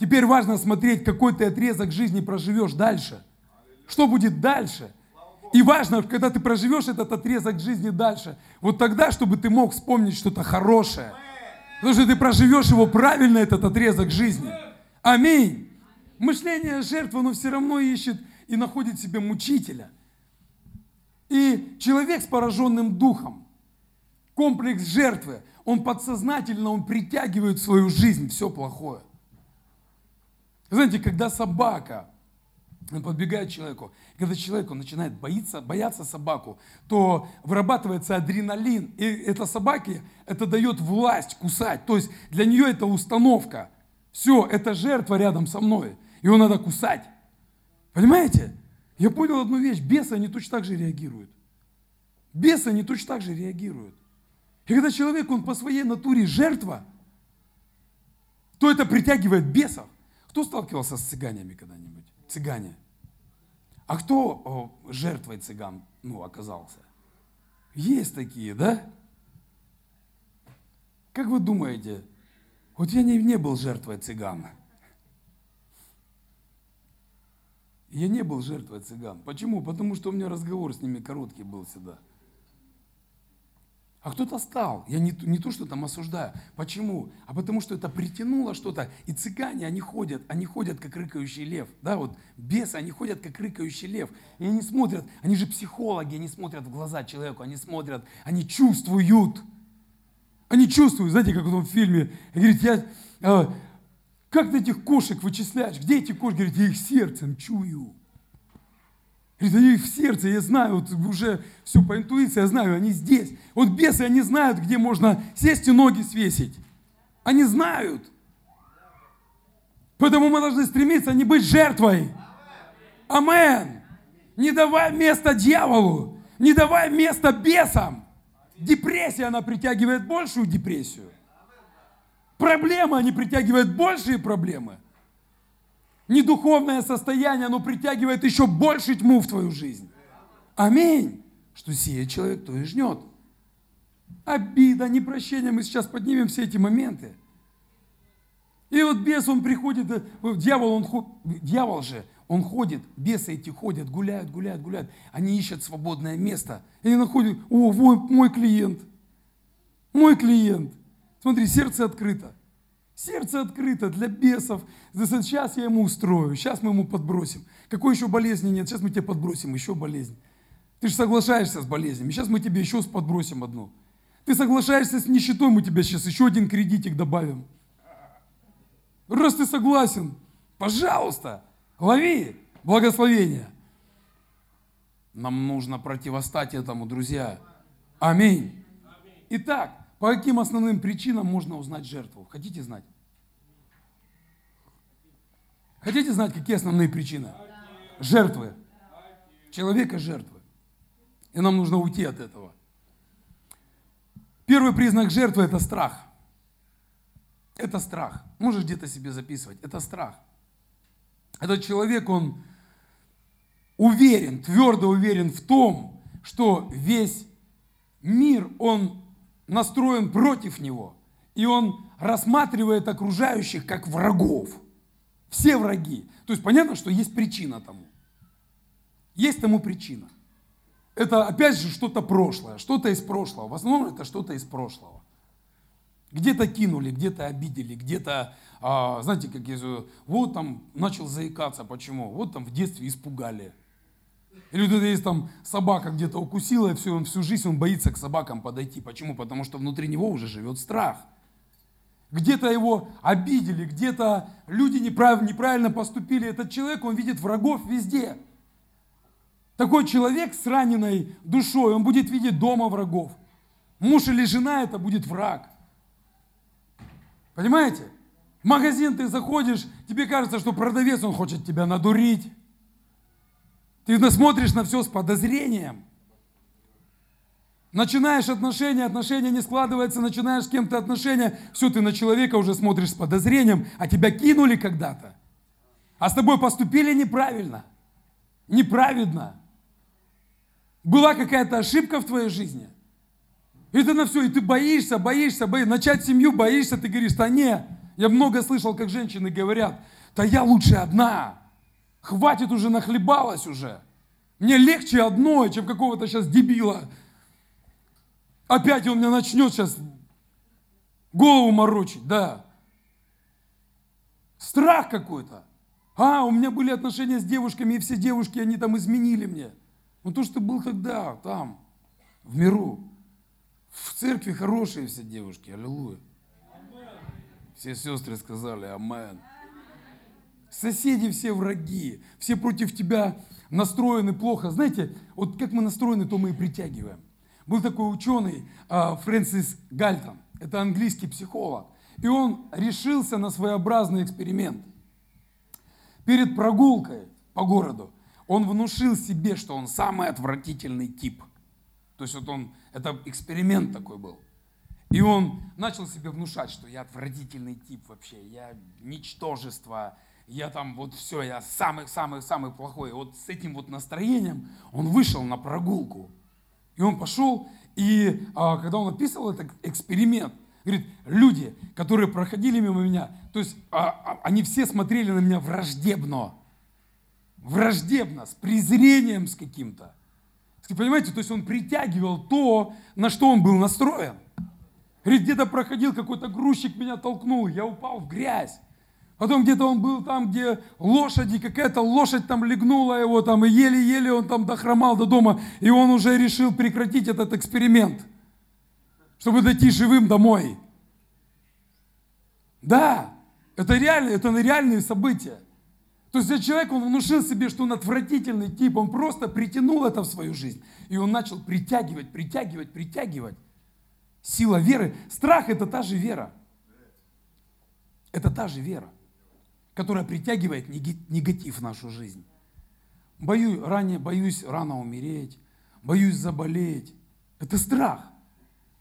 Теперь важно смотреть, какой ты отрезок жизни проживешь дальше. Что будет дальше? И важно, когда ты проживешь этот отрезок жизни дальше, вот тогда, чтобы ты мог вспомнить что-то хорошее. Потому что ты проживешь его правильно, этот отрезок жизни. Аминь. Мышление жертвы, оно все равно ищет и находит себе мучителя – и человек с пораженным духом, комплекс жертвы, он подсознательно, он притягивает в свою жизнь все плохое. Знаете, когда собака подбегает к человеку, когда человек начинает боиться, бояться собаку, то вырабатывается адреналин, и это собаке это дает власть кусать. То есть для нее это установка. Все, это жертва рядом со мной, его надо кусать. Понимаете? Я понял одну вещь, бесы, они точно так же реагируют. Бесы, они точно так же реагируют. И когда человек, он по своей натуре жертва, то это притягивает бесов. Кто сталкивался с цыганями когда-нибудь? Цыгане. А кто о, жертвой цыган ну, оказался? Есть такие, да? Как вы думаете, вот я не, не был жертвой цыган. Я не был жертвой цыган. Почему? Потому что у меня разговор с ними короткий был всегда. А кто-то стал. Я не, не то, что там осуждаю. Почему? А потому что это притянуло что-то. И цыгане, они ходят, они ходят, как рыкающий лев. Да, вот бесы, они ходят, как рыкающий лев. И они смотрят, они же психологи, они смотрят в глаза человеку, они смотрят, они чувствуют. Они чувствуют, знаете, как в том фильме, говорит, я, э, как ты этих кошек вычисляешь? Где эти кошки? Говорит, я их сердцем чую. Говорит, они в сердце, я знаю, вот уже все по интуиции, я знаю, они здесь. Вот бесы, они знают, где можно сесть и ноги свесить. Они знают. Поэтому мы должны стремиться не быть жертвой. Амен. Не давай место дьяволу. Не давай место бесам. Депрессия, она притягивает большую депрессию. Проблемы, они притягивают большие проблемы. Недуховное состояние, оно притягивает еще больше тьму в твою жизнь. Аминь. Что сеет человек, то и жнет. Обида, непрощение, мы сейчас поднимем все эти моменты. И вот бес, он приходит, э, дьявол, он, дьявол же, он ходит, бесы эти ходят, гуляют, гуляют, гуляют. Они ищут свободное место. И они находят, о, мой, мой клиент, мой клиент. Смотри, сердце открыто. Сердце открыто для бесов. Сейчас я ему устрою, сейчас мы ему подбросим. Какой еще болезни нет? Сейчас мы тебе подбросим еще болезнь. Ты же соглашаешься с болезнями. Сейчас мы тебе еще подбросим одну. Ты соглашаешься с нищетой, мы тебе сейчас еще один кредитик добавим. Раз ты согласен, пожалуйста, лови благословение. Нам нужно противостать этому, друзья. Аминь. Итак, по каким основным причинам можно узнать жертву? Хотите знать? Хотите знать, какие основные причины? Жертвы. Человека жертвы. И нам нужно уйти от этого. Первый признак жертвы – это страх. Это страх. Можешь где-то себе записывать. Это страх. Этот человек, он уверен, твердо уверен в том, что весь мир, он настроен против него. И он рассматривает окружающих как врагов. Все враги. То есть понятно, что есть причина тому. Есть тому причина. Это опять же что-то прошлое, что-то из прошлого. В основном это что-то из прошлого. Где-то кинули, где-то обидели, где-то, а, знаете, как я вот там начал заикаться, почему? Вот там в детстве испугали. Или вот есть там собака где-то укусила, и все, он всю жизнь он боится к собакам подойти. Почему? Потому что внутри него уже живет страх. Где-то его обидели, где-то люди неправильно, неправильно поступили. Этот человек, он видит врагов везде. Такой человек с раненой душой, он будет видеть дома врагов. Муж или жена это будет враг. Понимаете? В магазин ты заходишь, тебе кажется, что продавец, он хочет тебя надурить. Ты смотришь на все с подозрением. Начинаешь отношения, отношения не складываются, начинаешь с кем-то отношения, все, ты на человека уже смотришь с подозрением, а тебя кинули когда-то. А с тобой поступили неправильно, неправедно. Была какая-то ошибка в твоей жизни. И ты на все, и ты боишься, боишься, боишься. Начать семью боишься, ты говоришь, да не. Я много слышал, как женщины говорят, да я лучше одна. Хватит уже, нахлебалась уже. Мне легче одной, чем какого-то сейчас дебила. Опять он меня начнет сейчас голову морочить, да. Страх какой-то. А, у меня были отношения с девушками, и все девушки, они там изменили мне. Ну то, что был тогда, там, в миру. В церкви хорошие все девушки, аллилуйя. Все сестры сказали амен. Соседи все враги, все против тебя настроены плохо. Знаете, вот как мы настроены, то мы и притягиваем. Был такой ученый а, Фрэнсис Гальтон, это английский психолог, и он решился на своеобразный эксперимент. Перед прогулкой по городу он внушил себе, что он самый отвратительный тип. То есть вот он, это эксперимент такой был. И он начал себе внушать, что я отвратительный тип вообще, я ничтожество, я там вот все, я самый-самый-самый плохой. Вот с этим вот настроением он вышел на прогулку. И он пошел, и а, когда он описывал этот эксперимент, говорит, люди, которые проходили мимо меня, то есть а, а, они все смотрели на меня враждебно. Враждебно, с презрением с каким-то. Понимаете, то есть он притягивал то, на что он был настроен. Говорит, где-то проходил какой-то грузчик, меня толкнул, я упал в грязь. Потом где-то он был там, где лошади, какая-то лошадь там легнула его там, и еле-еле он там дохромал до дома, и он уже решил прекратить этот эксперимент, чтобы дойти живым домой. Да, это реально, это реальные события. То есть этот человек, он внушил себе, что он отвратительный тип, он просто притянул это в свою жизнь. И он начал притягивать, притягивать, притягивать. Сила веры. Страх – это та же вера. Это та же вера которая притягивает негатив в нашу жизнь. Боюсь, ранее, боюсь рано умереть, боюсь заболеть. Это страх.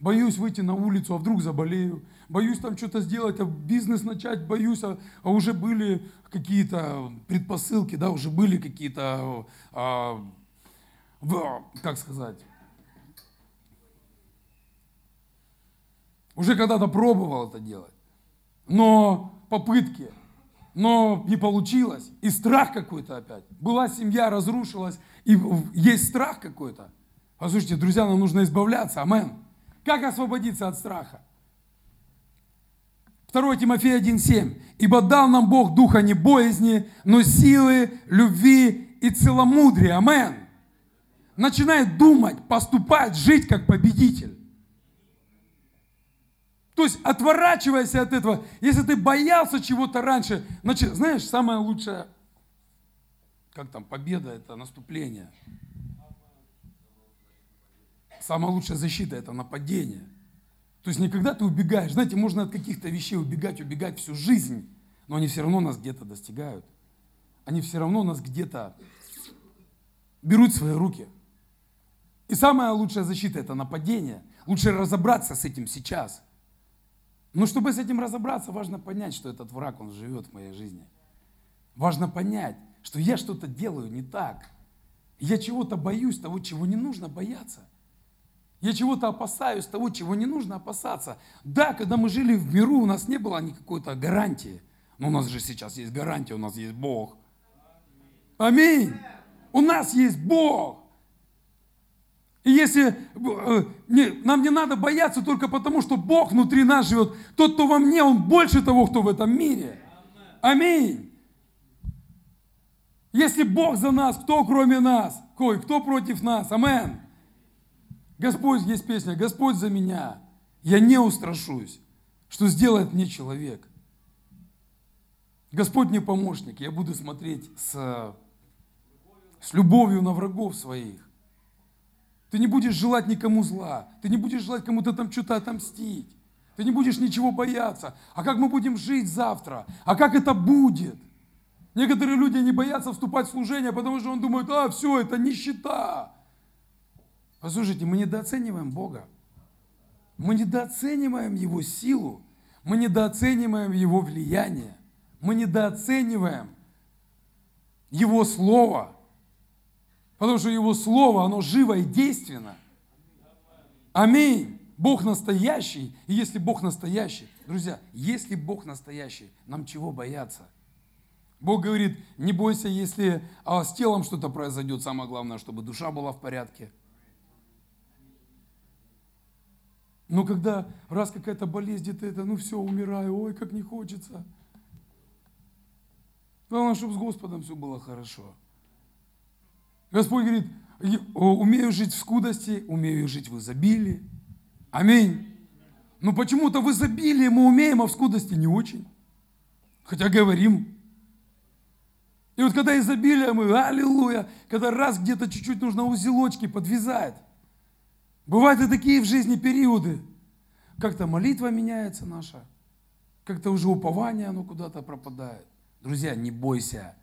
Боюсь выйти на улицу, а вдруг заболею. Боюсь там что-то сделать, а бизнес начать, боюсь, а, а уже были какие-то предпосылки, да, уже были какие-то, а, как сказать, уже когда-то пробовал это делать. Но попытки, но не получилось. И страх какой-то опять. Была семья, разрушилась, и есть страх какой-то. Послушайте, друзья, нам нужно избавляться, амен. Как освободиться от страха? 2 Тимофея 1,7. «Ибо дал нам Бог духа не боязни, но силы, любви и целомудрия». Амен. Начинай думать, поступать, жить как победитель. То есть отворачивайся от этого. Если ты боялся чего-то раньше, значит, знаешь, самое лучшее, как там, победа – это наступление. Самая лучшая защита – это нападение. То есть никогда ты убегаешь. Знаете, можно от каких-то вещей убегать, убегать всю жизнь, но они все равно нас где-то достигают. Они все равно нас где-то берут в свои руки. И самая лучшая защита – это нападение. Лучше разобраться с этим сейчас. Но чтобы с этим разобраться, важно понять, что этот враг, он живет в моей жизни. Важно понять, что я что-то делаю не так. Я чего-то боюсь того, чего не нужно бояться. Я чего-то опасаюсь того, чего не нужно опасаться. Да, когда мы жили в миру, у нас не было никакой-то гарантии. Но у нас же сейчас есть гарантия, у нас есть Бог. Аминь. У нас есть Бог. И если э, не, нам не надо бояться только потому, что Бог внутри нас живет, тот, кто во мне, он больше того, кто в этом мире. Аминь. Если Бог за нас, кто кроме нас? Кой, кто против нас? Амен. Господь, есть песня, Господь за меня, я не устрашусь, что сделает мне человек. Господь мне помощник, я буду смотреть с, с любовью на врагов своих. Ты не будешь желать никому зла, ты не будешь желать кому-то там что-то отомстить, ты не будешь ничего бояться. А как мы будем жить завтра? А как это будет? Некоторые люди не боятся вступать в служение, потому что он думает, а, все, это нищета. Послушайте, мы недооцениваем Бога. Мы недооцениваем Его силу. Мы недооцениваем Его влияние. Мы недооцениваем Его Слово. Потому что Его Слово, оно живо и действенно. Аминь. Бог настоящий. И если Бог настоящий, друзья, если Бог настоящий, нам чего бояться? Бог говорит, не бойся, если а, с телом что-то произойдет. Самое главное, чтобы душа была в порядке. Но когда раз какая-то болезнь, где-то это, ну все, умираю, ой, как не хочется. Главное, чтобы с Господом все было хорошо. Господь говорит, умею жить в скудости, умею жить в изобилии. Аминь. Но почему-то в изобилии мы умеем, а в скудости не очень. Хотя говорим. И вот когда изобилие мы, аллилуйя, когда раз где-то чуть-чуть нужно узелочки подвязать – Бывают и такие в жизни периоды. Как-то молитва меняется наша, как-то уже упование, оно куда-то пропадает. Друзья, не бойся.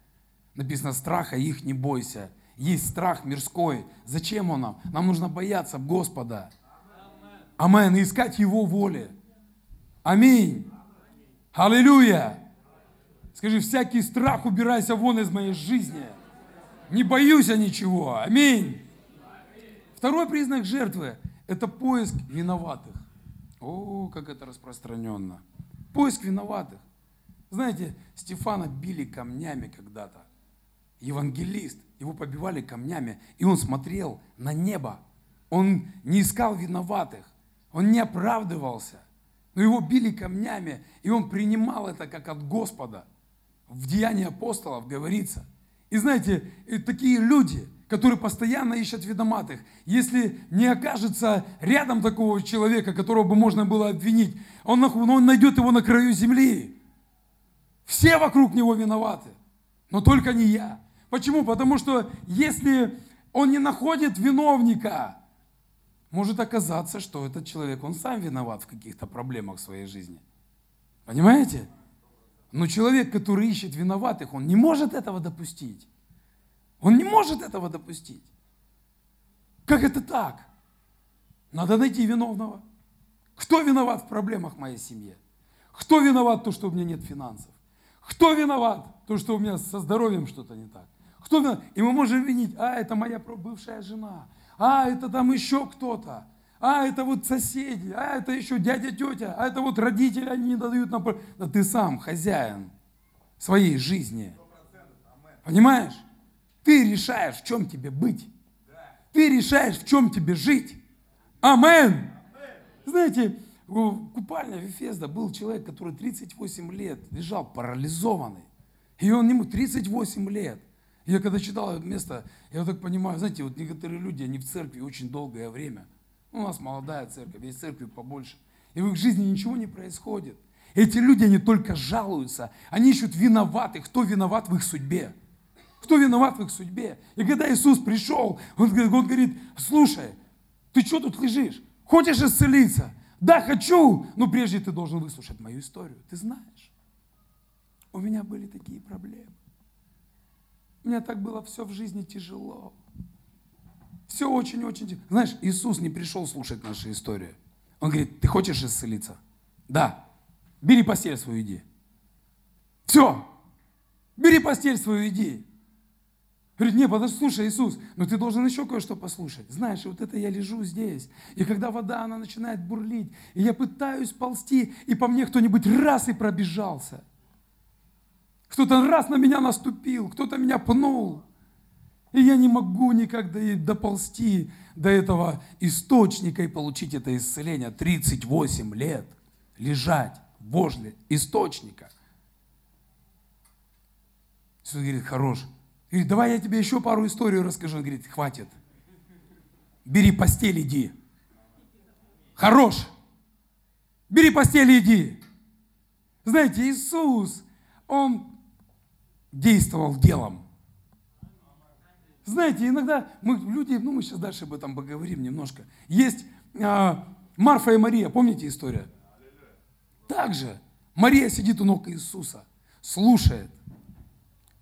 Написано, страха их не бойся. Есть страх мирской. Зачем он нам? Нам нужно бояться Господа. Амен. Искать Его воли. Аминь. Аллилуйя. Скажи, всякий страх убирайся вон из моей жизни. Не боюсь я ничего. Аминь. Второй признак жертвы – это поиск виноватых. О, как это распространенно. Поиск виноватых. Знаете, Стефана били камнями когда-то. Евангелист, его побивали камнями, и он смотрел на небо. Он не искал виноватых, он не оправдывался. Но его били камнями, и он принимал это как от Господа. В Деянии апостолов говорится. И знаете, такие люди – который постоянно ищет виноватых. Если не окажется рядом такого человека, которого бы можно было обвинить, он, он найдет его на краю земли. Все вокруг него виноваты, но только не я. Почему? Потому что если он не находит виновника, может оказаться, что этот человек, он сам виноват в каких-то проблемах в своей жизни. Понимаете? Но человек, который ищет виноватых, он не может этого допустить. Он не может этого допустить. Как это так? Надо найти виновного. Кто виноват в проблемах в моей семье? Кто виноват то, что у меня нет финансов? Кто виноват то, что у меня со здоровьем что-то не так? Кто виноват? И мы можем винить, а, это моя бывшая жена, а, это там еще кто-то, а, это вот соседи, а, это еще дядя, тетя, а, это вот родители, они не дают нам... Да ты сам хозяин своей жизни. Понимаешь? Ты решаешь, в чем тебе быть. Ты решаешь, в чем тебе жить. Амен. Знаете, купальня Вифезда был человек, который 38 лет лежал парализованный. И он ему 38 лет. Я когда читал это место, я вот так понимаю, знаете, вот некоторые люди, они в церкви очень долгое время. У нас молодая церковь, есть церкви побольше. И в их жизни ничего не происходит. Эти люди, они только жалуются. Они ищут виноватых. Кто виноват в их судьбе? Кто виноват в их судьбе? И когда Иисус пришел, он, он говорит, слушай, ты что тут лежишь? Хочешь исцелиться? Да, хочу, но прежде ты должен выслушать мою историю. Ты знаешь, у меня были такие проблемы. У меня так было все в жизни тяжело. Все очень-очень тяжело. Знаешь, Иисус не пришел слушать наши истории. Он говорит, ты хочешь исцелиться? Да. Бери постель свою, иди. Все. Бери постель свою, иди. Говорит, не, подожди, слушай, Иисус, но ты должен еще кое-что послушать. Знаешь, вот это я лежу здесь, и когда вода, она начинает бурлить, и я пытаюсь ползти, и по мне кто-нибудь раз и пробежался. Кто-то раз на меня наступил, кто-то меня пнул. И я не могу никогда доползти до этого источника и получить это исцеление. 38 лет лежать возле источника. Иисус говорит, хорош, Говорит, давай я тебе еще пару историй расскажу. Он говорит, хватит. Бери постель, иди. Хорош. Бери постель, иди. Знаете, Иисус, Он действовал делом. Знаете, иногда мы люди, ну мы сейчас дальше об этом поговорим немножко. Есть а, Марфа и Мария, помните история? Также Мария сидит у ног Иисуса, слушает.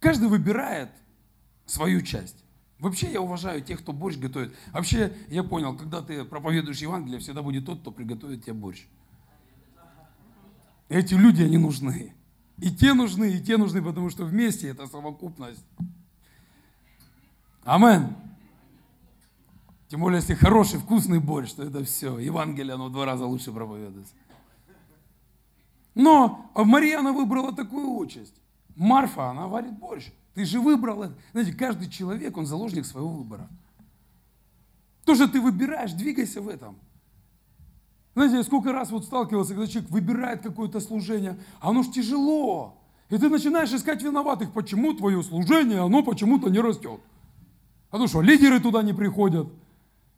Каждый выбирает свою часть. Вообще я уважаю тех, кто борщ готовит. Вообще я понял, когда ты проповедуешь Евангелие, всегда будет тот, кто приготовит тебе борщ. Эти люди, они нужны. И те нужны, и те нужны, потому что вместе это совокупность. Амен. Тем более, если хороший, вкусный борщ, то это все. Евангелие, оно в два раза лучше проповедуется. Но Мария, она выбрала такую участь. Марфа, она варит борщ. Ты же выбрал это. Знаете, каждый человек, он заложник своего выбора. То, что ты выбираешь, двигайся в этом. Знаете, я сколько раз вот сталкивался, когда человек выбирает какое-то служение, а оно ж тяжело. И ты начинаешь искать виноватых, почему твое служение, оно почему-то не растет. А ну что, лидеры туда не приходят,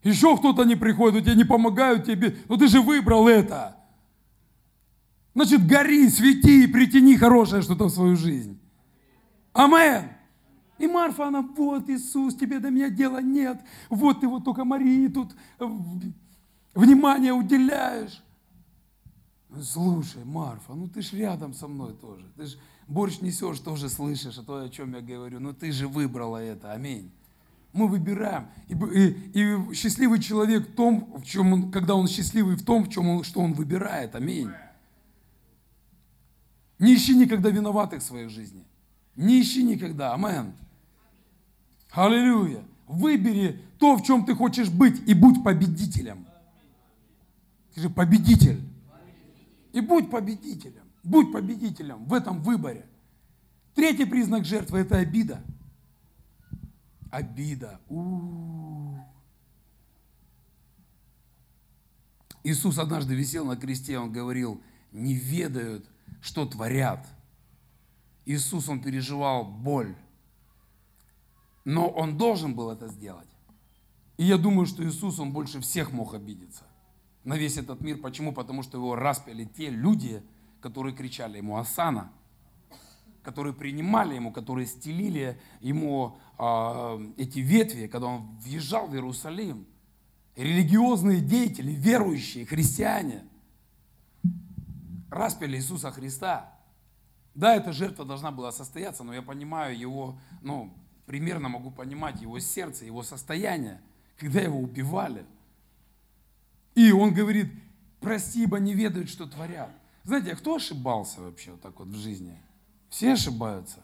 еще кто-то не приходит, тебе не помогают тебе, но ты же выбрал это. Значит, гори, свети и притяни хорошее что-то в свою жизнь. Амен. И Марфа, она, вот Иисус, тебе до меня дела нет. Вот ты вот только Марии тут э, внимание уделяешь. Слушай, Марфа, ну ты ж рядом со мной тоже. Ты ж борщ несешь, тоже слышишь, а то, о чем я говорю. Ну ты же выбрала это, аминь. Мы выбираем. И, и, и счастливый человек в том, в чем он, когда он счастливый в том, в чем он, что он выбирает, аминь. Не ищи никогда виноватых в своей жизни. Не ищи никогда. Амен. Аллилуйя. Выбери то, в чем ты хочешь быть, и будь победителем. Скажи, победитель. И будь победителем. Будь победителем в этом выборе. Третий признак жертвы – это обида. Обида. У-у-у. Иисус однажды висел на кресте, он говорил, не ведают, что творят – Иисус, Он переживал боль. Но Он должен был это сделать. И я думаю, что Иисус, Он больше всех мог обидеться на весь этот мир. Почему? Потому что Его распяли те люди, которые кричали Ему «Асана», которые принимали Ему, которые стелили Ему э, эти ветви, когда Он въезжал в Иерусалим. Религиозные деятели, верующие, христиане распяли Иисуса Христа – да, эта жертва должна была состояться, но я понимаю его, ну, примерно могу понимать его сердце, его состояние, когда его убивали. И он говорит, прости, ибо не ведают, что творят. Знаете, а кто ошибался вообще вот так вот в жизни? Все ошибаются.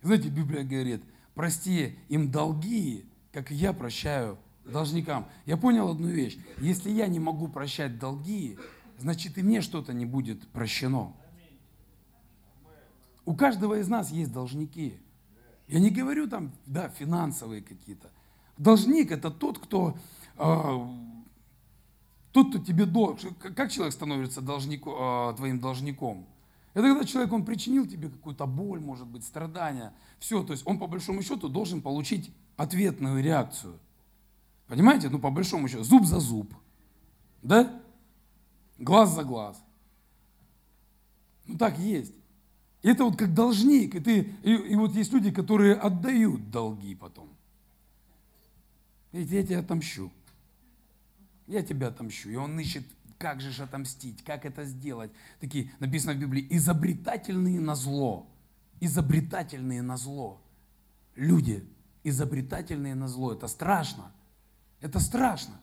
Знаете, Библия говорит, прости им долги, как и я прощаю должникам. Я понял одну вещь. Если я не могу прощать долги, значит и мне что-то не будет прощено. У каждого из нас есть должники. Я не говорю там, да, финансовые какие-то. Должник это тот, кто Тот, кто тебе должен. Как человек становится должником, э, твоим должником? Это когда человек, он причинил тебе какую-то боль, может быть, страдания. Все, то есть он по большому счету должен получить ответную реакцию. Понимаете? Ну, по большому счету, зуб за зуб. Да? Глаз за глаз. Ну, так есть. И это вот как должник. И, ты, и, и вот есть люди, которые отдают долги потом. Видите, я тебя отомщу. Я тебя отомщу. И он ищет, как же отомстить, как это сделать. Такие, написано в Библии, изобретательные на зло. Изобретательные на зло. Люди, изобретательные на зло. Это страшно. Это страшно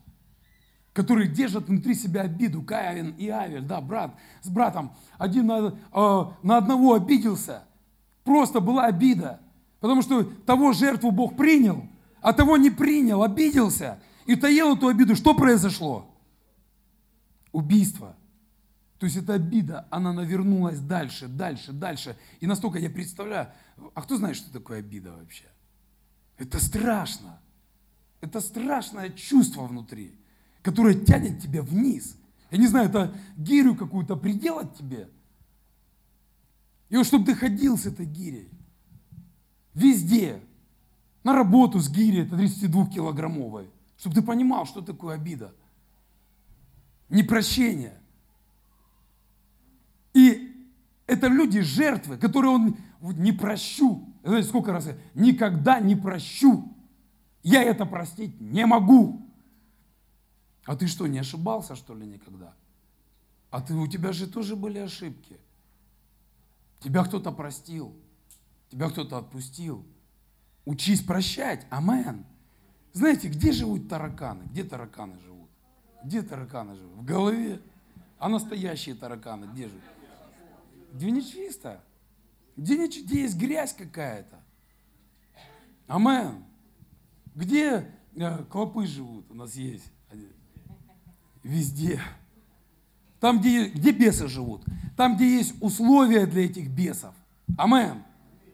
которые держат внутри себя обиду, Каин и Авель, да, брат с братом, один на, э, на одного обиделся, просто была обида, потому что того жертву Бог принял, а того не принял, обиделся и таил эту обиду. Что произошло? Убийство. То есть эта обида, она навернулась дальше, дальше, дальше. И настолько я представляю, а кто знает, что такое обида вообще? Это страшно. Это страшное чувство внутри которая тянет тебя вниз. Я не знаю, это гирю какую-то приделать тебе. И вот чтобы ты ходил с этой гирей. Везде. На работу с гирей, это 32-килограммовой. Чтобы ты понимал, что такое обида. Непрощение. И это люди жертвы, которые он не прощу. Знаете, сколько раз я никогда не прощу. Я это простить не могу. А ты что, не ошибался, что ли, никогда? А ты, у тебя же тоже были ошибки. Тебя кто-то простил, тебя кто-то отпустил. Учись прощать, амен. Знаете, где живут тараканы? Где тараканы живут? Где тараканы живут? В голове. А настоящие тараканы где живут? Где нечисто. Где, не, где есть грязь какая-то. Амен. Где э, клопы живут? У нас есть. Везде. Там, где, где бесы живут. Там, где есть условия для этих бесов. Амен.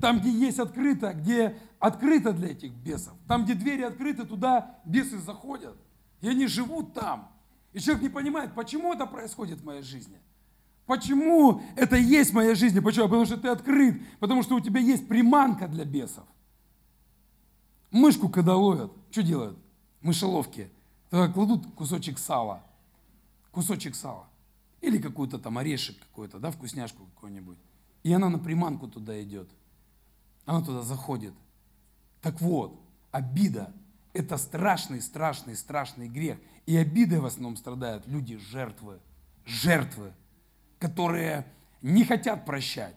Там, где есть открыто, где открыто для этих бесов. Там, где двери открыты, туда бесы заходят. И они живут там. И человек не понимает, почему это происходит в моей жизни. Почему это есть в моей жизни? Почему? Потому что ты открыт, потому что у тебя есть приманка для бесов. Мышку, когда ловят, что делают? Мышеловки. Тогда кладут кусочек сала – кусочек сала. Или какой-то там орешек какой-то, да, вкусняшку какую-нибудь. И она на приманку туда идет. Она туда заходит. Так вот, обида – это страшный, страшный, страшный грех. И обидой в основном страдают люди жертвы. Жертвы, которые не хотят прощать.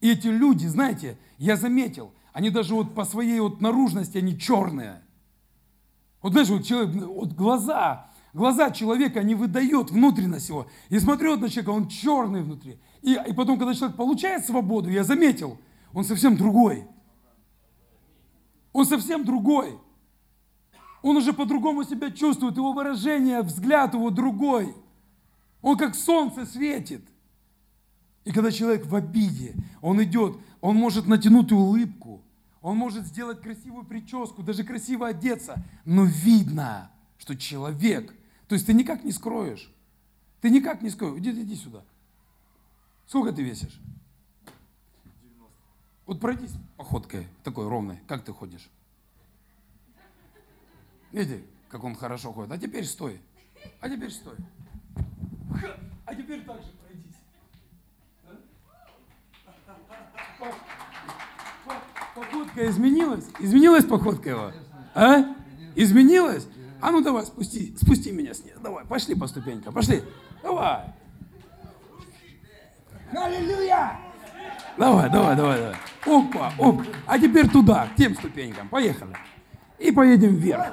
И эти люди, знаете, я заметил, они даже вот по своей вот наружности, они черные. Вот знаешь, вот человек, вот глаза, Глаза человека не выдает внутренность его. И смотрю на человека, он черный внутри. И, и потом, когда человек получает свободу, я заметил, он совсем другой. Он совсем другой. Он уже по-другому себя чувствует, его выражение, взгляд его другой. Он как солнце светит. И когда человек в обиде, он идет, он может натянуть улыбку, он может сделать красивую прическу, даже красиво одеться, но видно, что человек то есть ты никак не скроешь. Ты никак не скроешь. Иди, иди сюда. Сколько ты весишь? 90. Вот пройдись походкой такой ровной. Как ты ходишь? Видите, как он хорошо ходит. А теперь стой. А теперь стой. А теперь так же пройдись. Походка изменилась? Изменилась походка его? А? Изменилась? А ну давай, спусти, спусти меня с ней. Давай, пошли по ступенькам, пошли. Давай. Аллилуйя! Давай, давай, давай, давай. Опа, оп. А теперь туда, к тем ступенькам. Поехали. И поедем вверх.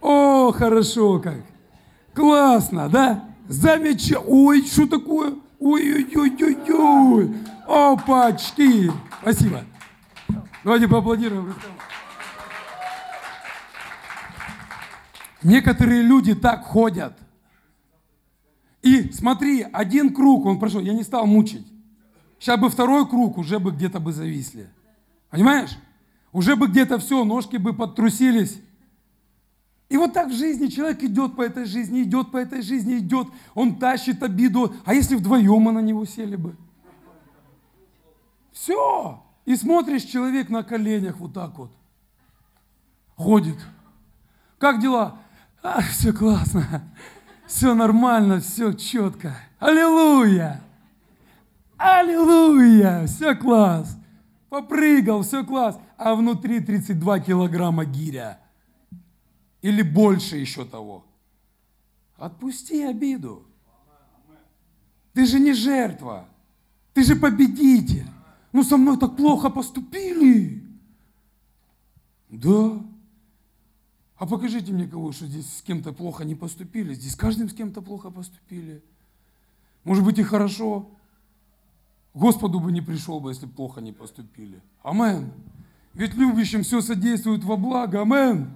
О, хорошо как. Классно, да? Замечательно. Ой, что такое? Ой-ой-ой-ой-ой. Опачки. Спасибо. Давайте поаплодируем. Некоторые люди так ходят. И смотри, один круг он прошел, я не стал мучить. Сейчас бы второй круг, уже бы где-то бы зависли. Понимаешь? Уже бы где-то все, ножки бы подтрусились. И вот так в жизни человек идет по этой жизни, идет по этой жизни, идет, он тащит обиду. А если вдвоем мы на него сели бы? Все. И смотришь, человек на коленях вот так вот ходит. Как дела? А, все классно, все нормально, все четко. Аллилуйя! Аллилуйя! Все класс. Попрыгал, все класс. А внутри 32 килограмма гиря. Или больше еще того. Отпусти обиду. Ты же не жертва. Ты же победитель. Ну, со мной так плохо поступили. Да. А покажите мне кого, что здесь с кем-то плохо не поступили. Здесь с каждым с кем-то плохо поступили. Может быть и хорошо. Господу бы не пришел бы, если плохо не поступили. Амен. Ведь любящим все содействует во благо. Амен.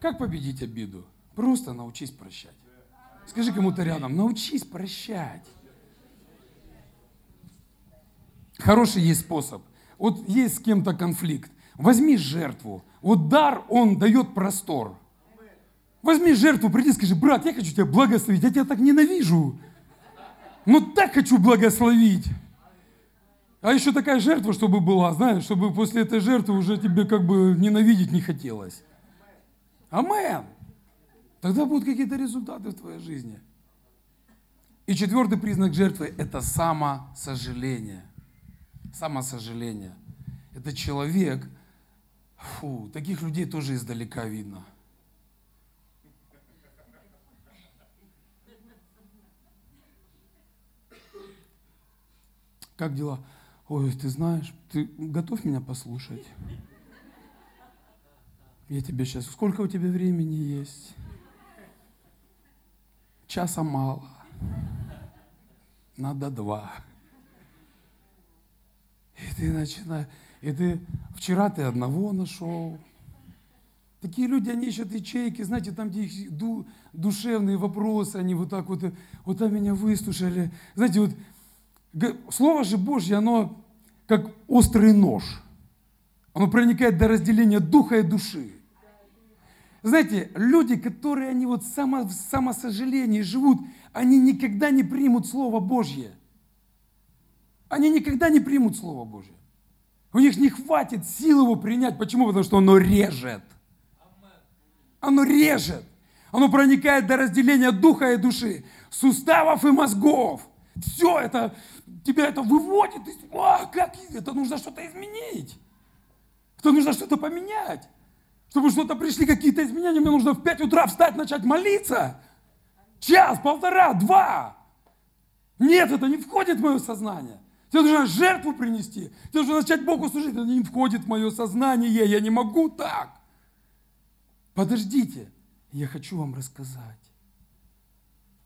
Как победить обиду? Просто научись прощать. Скажи кому-то рядом, научись прощать. Хороший есть способ. Вот есть с кем-то конфликт. Возьми жертву. Вот дар, он дает простор. Возьми жертву, приди, скажи, брат, я хочу тебя благословить, я тебя так ненавижу. Но так хочу благословить. А еще такая жертва, чтобы была, знаешь, чтобы после этой жертвы уже тебе как бы ненавидеть не хотелось. Амен. Тогда будут какие-то результаты в твоей жизни. И четвертый признак жертвы – это самосожаление. Самосожаление. Это человек, фу, таких людей тоже издалека видно. Как дела? Ой, ты знаешь, ты готов меня послушать? Я тебе сейчас... Сколько у тебя времени есть? Часа мало. Надо два. И ты начинаешь... И ты... Вчера ты одного нашел. Такие люди, они ищут ячейки, знаете, там, где их ду, душевные вопросы, они вот так вот, вот там меня выслушали. Знаете, вот Слово же Божье, оно как острый нож. Оно проникает до разделения духа и души. Знаете, люди, которые они вот само, в самосожалении живут, они никогда не примут Слово Божье. Они никогда не примут Слово Божье. У них не хватит сил его принять. Почему? Потому что оно режет. Оно режет. Оно проникает до разделения духа и души, суставов и мозгов. Все это, тебя это выводит. А, как это нужно что-то изменить. Это нужно что-то поменять. Чтобы что-то пришли какие-то изменения, мне нужно в 5 утра встать, начать молиться. Час, полтора, два. Нет, это не входит в мое сознание. Тебе нужно жертву принести. Тебе нужно начать Богу служить. Это не входит в мое сознание. Я не могу так. Подождите. Я хочу вам рассказать.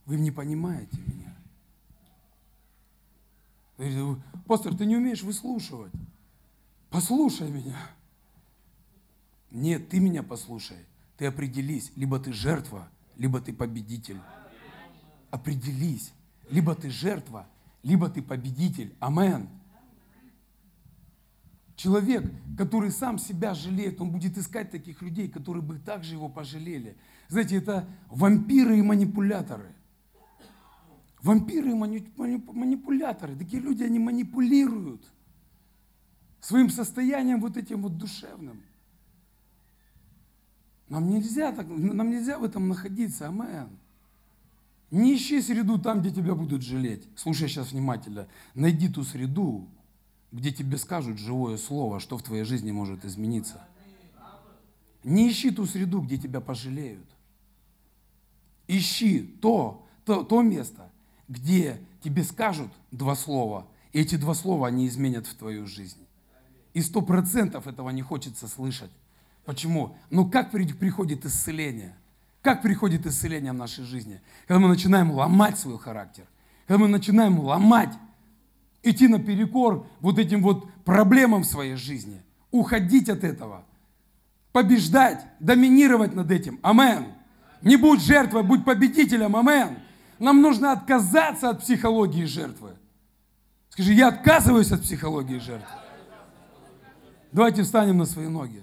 Вы не понимаете меня. Пастор, ты не умеешь выслушивать. Послушай меня. Нет, ты меня послушай. Ты определись, либо ты жертва, либо ты победитель. Определись, либо ты жертва, либо ты победитель. Амен. Человек, который сам себя жалеет, он будет искать таких людей, которые бы также его пожалели. Знаете, это вампиры и манипуляторы. Вампиры манипуляторы. Такие люди, они манипулируют своим состоянием вот этим вот душевным. Нам нельзя, так, нам нельзя в этом находиться, амен. Не ищи среду там, где тебя будут жалеть. Слушай сейчас внимательно. Найди ту среду, где тебе скажут живое слово, что в твоей жизни может измениться. Не ищи ту среду, где тебя пожалеют. Ищи то, то, то место, где тебе скажут два слова, и эти два слова, они изменят в твою жизнь. И сто процентов этого не хочется слышать. Почему? Ну как приходит исцеление? Как приходит исцеление в нашей жизни? Когда мы начинаем ломать свой характер, когда мы начинаем ломать, идти наперекор вот этим вот проблемам в своей жизни, уходить от этого, побеждать, доминировать над этим. Амен. Не будь жертвой, будь победителем. Амен. Нам нужно отказаться от психологии жертвы. Скажи, я отказываюсь от психологии жертвы. Давайте встанем на свои ноги.